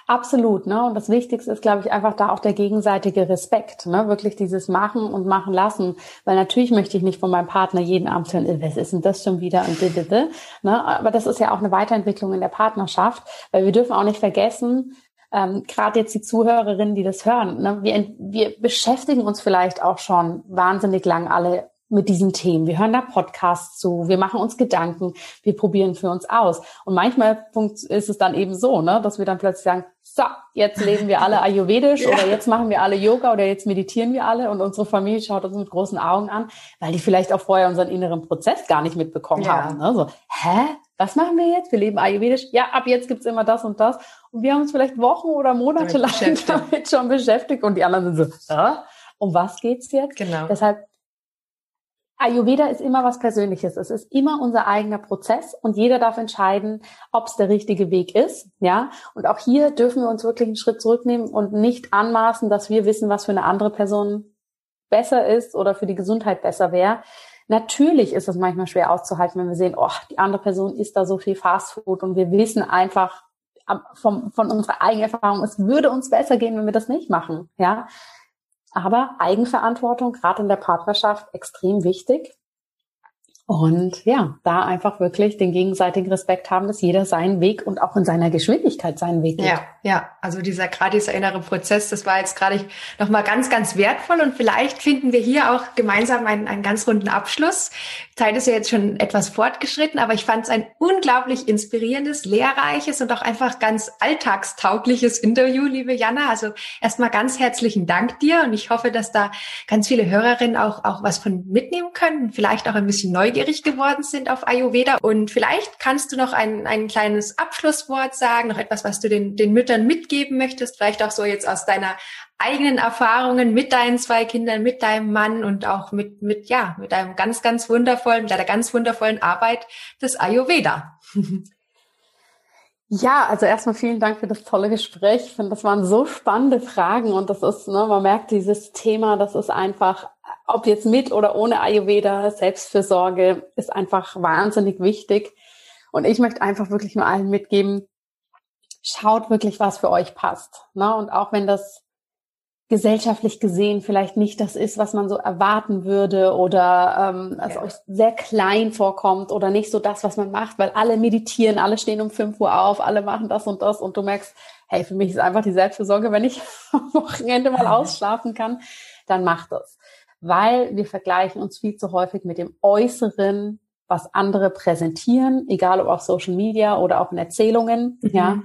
Speaker 1: Absolut, ne? Und das Wichtigste ist, glaube ich, einfach da auch der gegenseitige Respekt, ne? Wirklich dieses Machen und Machen lassen. Weil natürlich möchte ich nicht von meinem Partner jeden Abend hören, äh, was ist denn das schon wieder und didede, ne? Aber das ist ja auch eine Weiterentwicklung in der Partnerschaft, weil wir dürfen auch nicht vergessen, ähm, gerade jetzt die Zuhörerinnen, die das hören, ne? wir, wir beschäftigen uns vielleicht auch schon wahnsinnig lang alle mit diesen Themen. Wir hören da Podcasts zu, wir machen uns Gedanken, wir probieren für uns aus. Und manchmal ist es dann eben so, ne, dass wir dann plötzlich sagen, so, jetzt leben wir alle ayurvedisch ja. oder jetzt machen wir alle Yoga oder jetzt meditieren wir alle und unsere Familie schaut uns mit großen Augen an, weil die vielleicht auch vorher unseren inneren Prozess gar nicht mitbekommen ja. haben. Ne? So, hä? Was machen wir jetzt? Wir leben ayurvedisch. Ja, ab jetzt gibt's immer das und das. Und wir haben uns vielleicht Wochen oder Monate lang damit schon beschäftigt und die anderen sind so, äh? um was geht's jetzt?
Speaker 2: Genau.
Speaker 1: Deshalb Ayurveda ist immer was Persönliches. Es ist immer unser eigener Prozess und jeder darf entscheiden, ob es der richtige Weg ist. Ja, und auch hier dürfen wir uns wirklich einen Schritt zurücknehmen und nicht anmaßen, dass wir wissen, was für eine andere Person besser ist oder für die Gesundheit besser wäre. Natürlich ist es manchmal schwer auszuhalten, wenn wir sehen, oh, die andere Person isst da so viel Fastfood und wir wissen einfach vom, von unserer eigenen Erfahrung, es würde uns besser gehen, wenn wir das nicht machen. Ja, aber Eigenverantwortung, gerade in der Partnerschaft, extrem wichtig. Und ja, da einfach wirklich den gegenseitigen Respekt haben, dass jeder seinen Weg und auch in seiner Geschwindigkeit seinen Weg geht.
Speaker 2: Ja, ja. Also dieser gerade dieser innere Prozess, das war jetzt gerade nochmal ganz, ganz wertvoll. Und vielleicht finden wir hier auch gemeinsam einen, einen ganz runden Abschluss. Zeit ist ja jetzt schon etwas fortgeschritten, aber ich fand es ein unglaublich inspirierendes, lehrreiches und auch einfach ganz alltagstaugliches Interview, liebe Jana. Also erstmal ganz herzlichen Dank dir und ich hoffe, dass da ganz viele Hörerinnen auch, auch was von mitnehmen können, vielleicht auch ein bisschen Neugier neugierig geworden sind auf Ayurveda. Und vielleicht kannst du noch ein, ein kleines Abschlusswort sagen, noch etwas, was du den, den Müttern mitgeben möchtest, vielleicht auch so jetzt aus deiner eigenen Erfahrungen mit deinen zwei Kindern, mit deinem Mann und auch mit, mit, ja, mit einem ganz, ganz wundervollen, mit einer ganz wundervollen Arbeit des Ayurveda.
Speaker 1: Ja, also erstmal vielen Dank für das tolle Gespräch. Ich finde, das waren so spannende Fragen und das ist, ne, man merkt dieses Thema, das ist einfach, ob jetzt mit oder ohne Ayurveda, Selbstfürsorge ist einfach wahnsinnig wichtig. Und ich möchte einfach wirklich nur allen mitgeben, schaut wirklich, was für euch passt. Ne? Und auch wenn das gesellschaftlich gesehen vielleicht nicht das ist, was man so erwarten würde oder ähm, ja. euch sehr klein vorkommt oder nicht so das, was man macht, weil alle meditieren, alle stehen um 5 Uhr auf, alle machen das und das und du merkst, hey, für mich ist einfach die Selbstversorge, wenn ich am Wochenende mal ausschlafen kann, dann macht das. Weil wir vergleichen uns viel zu häufig mit dem Äußeren, was andere präsentieren, egal ob auf Social Media oder auch in Erzählungen, mhm. ja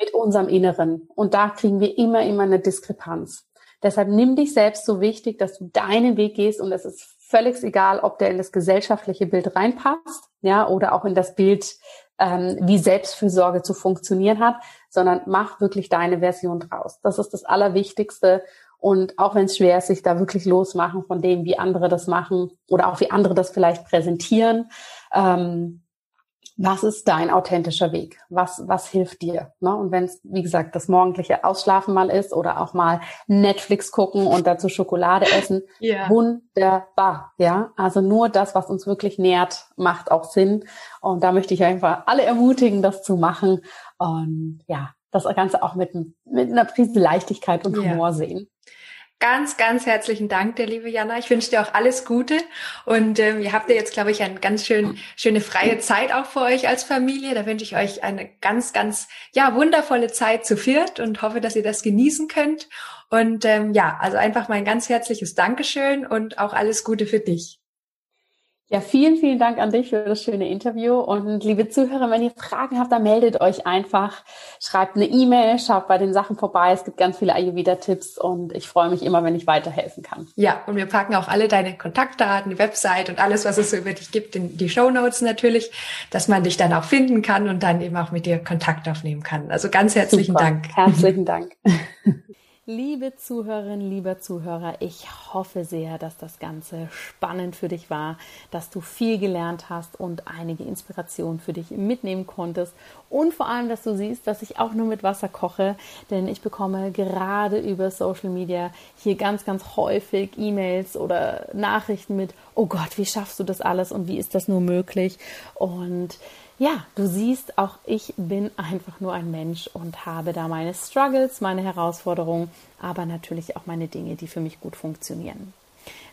Speaker 1: mit unserem Inneren. Und da kriegen wir immer, immer eine Diskrepanz. Deshalb nimm dich selbst so wichtig, dass du deinen Weg gehst und es ist völlig egal, ob der in das gesellschaftliche Bild reinpasst, ja, oder auch in das Bild, ähm, wie Selbstfürsorge zu funktionieren hat, sondern mach wirklich deine Version draus. Das ist das Allerwichtigste. Und auch wenn es schwer ist, sich da wirklich losmachen von dem, wie andere das machen oder auch wie andere das vielleicht präsentieren, ähm, was ist dein authentischer Weg? Was, was hilft dir? Ne? Und wenn es, wie gesagt, das morgendliche Ausschlafen mal ist oder auch mal Netflix gucken und dazu Schokolade essen, yeah. wunderbar. Ja, also nur das, was uns wirklich nährt, macht auch Sinn. Und da möchte ich einfach alle ermutigen, das zu machen. Und ja, das Ganze auch mit, mit einer Prise Leichtigkeit und Humor yeah. sehen.
Speaker 2: Ganz, ganz herzlichen Dank, der liebe Jana. Ich wünsche dir auch alles Gute. Und ähm, ihr habt ja jetzt, glaube ich, eine ganz schön, schöne freie Zeit auch für euch als Familie. Da wünsche ich euch eine ganz, ganz, ja, wundervolle Zeit zu viert und hoffe, dass ihr das genießen könnt. Und ähm, ja, also einfach mein ganz herzliches Dankeschön und auch alles Gute für dich.
Speaker 1: Ja, vielen, vielen Dank an dich für das schöne Interview. Und liebe Zuhörer, wenn ihr Fragen habt, dann meldet euch einfach. Schreibt eine E-Mail, schaut bei den Sachen vorbei. Es gibt ganz viele Ayurveda-Tipps und ich freue mich immer, wenn ich weiterhelfen kann.
Speaker 2: Ja, und wir packen auch alle deine Kontaktdaten, die Website und alles, was es so über dich gibt, in die Show Notes natürlich, dass man dich dann auch finden kann und dann eben auch mit dir Kontakt aufnehmen kann. Also ganz herzlichen Super. Dank.
Speaker 1: Herzlichen Dank. Liebe Zuhörerin, lieber Zuhörer, ich hoffe sehr, dass das Ganze spannend für dich war, dass du viel gelernt hast und einige Inspirationen für dich mitnehmen konntest und vor allem, dass du siehst, dass ich auch nur mit Wasser koche, denn ich bekomme gerade über Social Media hier ganz, ganz häufig E-Mails oder Nachrichten mit, oh Gott, wie schaffst du das alles und wie ist das nur möglich? Und ja, du siehst, auch ich bin einfach nur ein Mensch und habe da meine Struggles, meine Herausforderungen, aber natürlich auch meine Dinge, die für mich gut funktionieren.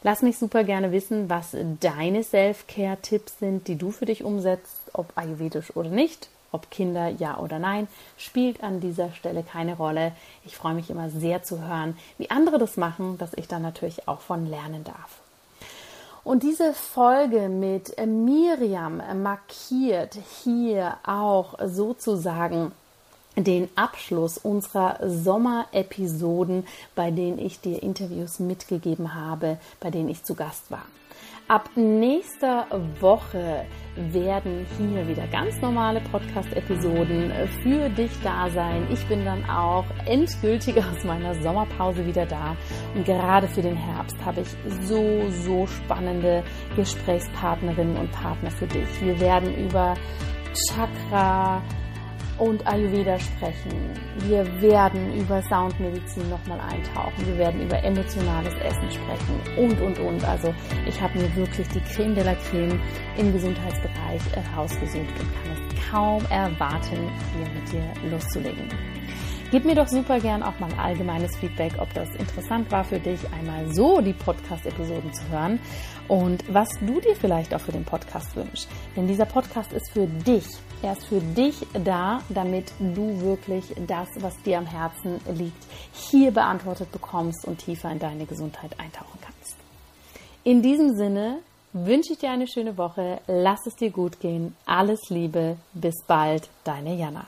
Speaker 1: Lass mich super gerne wissen, was deine Self-Care-Tipps sind, die du für dich umsetzt, ob ayurvedisch oder nicht, ob Kinder ja oder nein, spielt an dieser Stelle keine Rolle. Ich freue mich immer sehr zu hören, wie andere das machen, dass ich da natürlich auch von lernen darf. Und diese Folge mit Miriam markiert hier auch sozusagen den Abschluss unserer Sommerepisoden, bei denen ich dir Interviews mitgegeben habe, bei denen ich zu Gast war. Ab nächster Woche werden hier wieder ganz normale Podcast-Episoden für dich da sein. Ich bin dann auch endgültig aus meiner Sommerpause wieder da. Und gerade für den Herbst habe ich so, so spannende Gesprächspartnerinnen und Partner für dich. Wir werden über Chakra, und Ayurveda sprechen. Wir werden über Soundmedizin nochmal eintauchen. Wir werden über emotionales Essen sprechen und, und, und. Also ich habe mir wirklich die Creme de la Creme im Gesundheitsbereich herausgesucht und kann es kaum erwarten, hier mit dir loszulegen. Gib mir doch super gern auch mal ein allgemeines Feedback, ob das interessant war für dich, einmal so die Podcast-Episoden zu hören und was du dir vielleicht auch für den Podcast wünschst. Denn dieser Podcast ist für dich. Er ist für dich da, damit du wirklich das, was dir am Herzen liegt, hier beantwortet bekommst und tiefer in deine Gesundheit eintauchen kannst. In diesem Sinne wünsche ich dir eine schöne Woche. Lass es dir gut gehen. Alles Liebe. Bis bald. Deine Jana.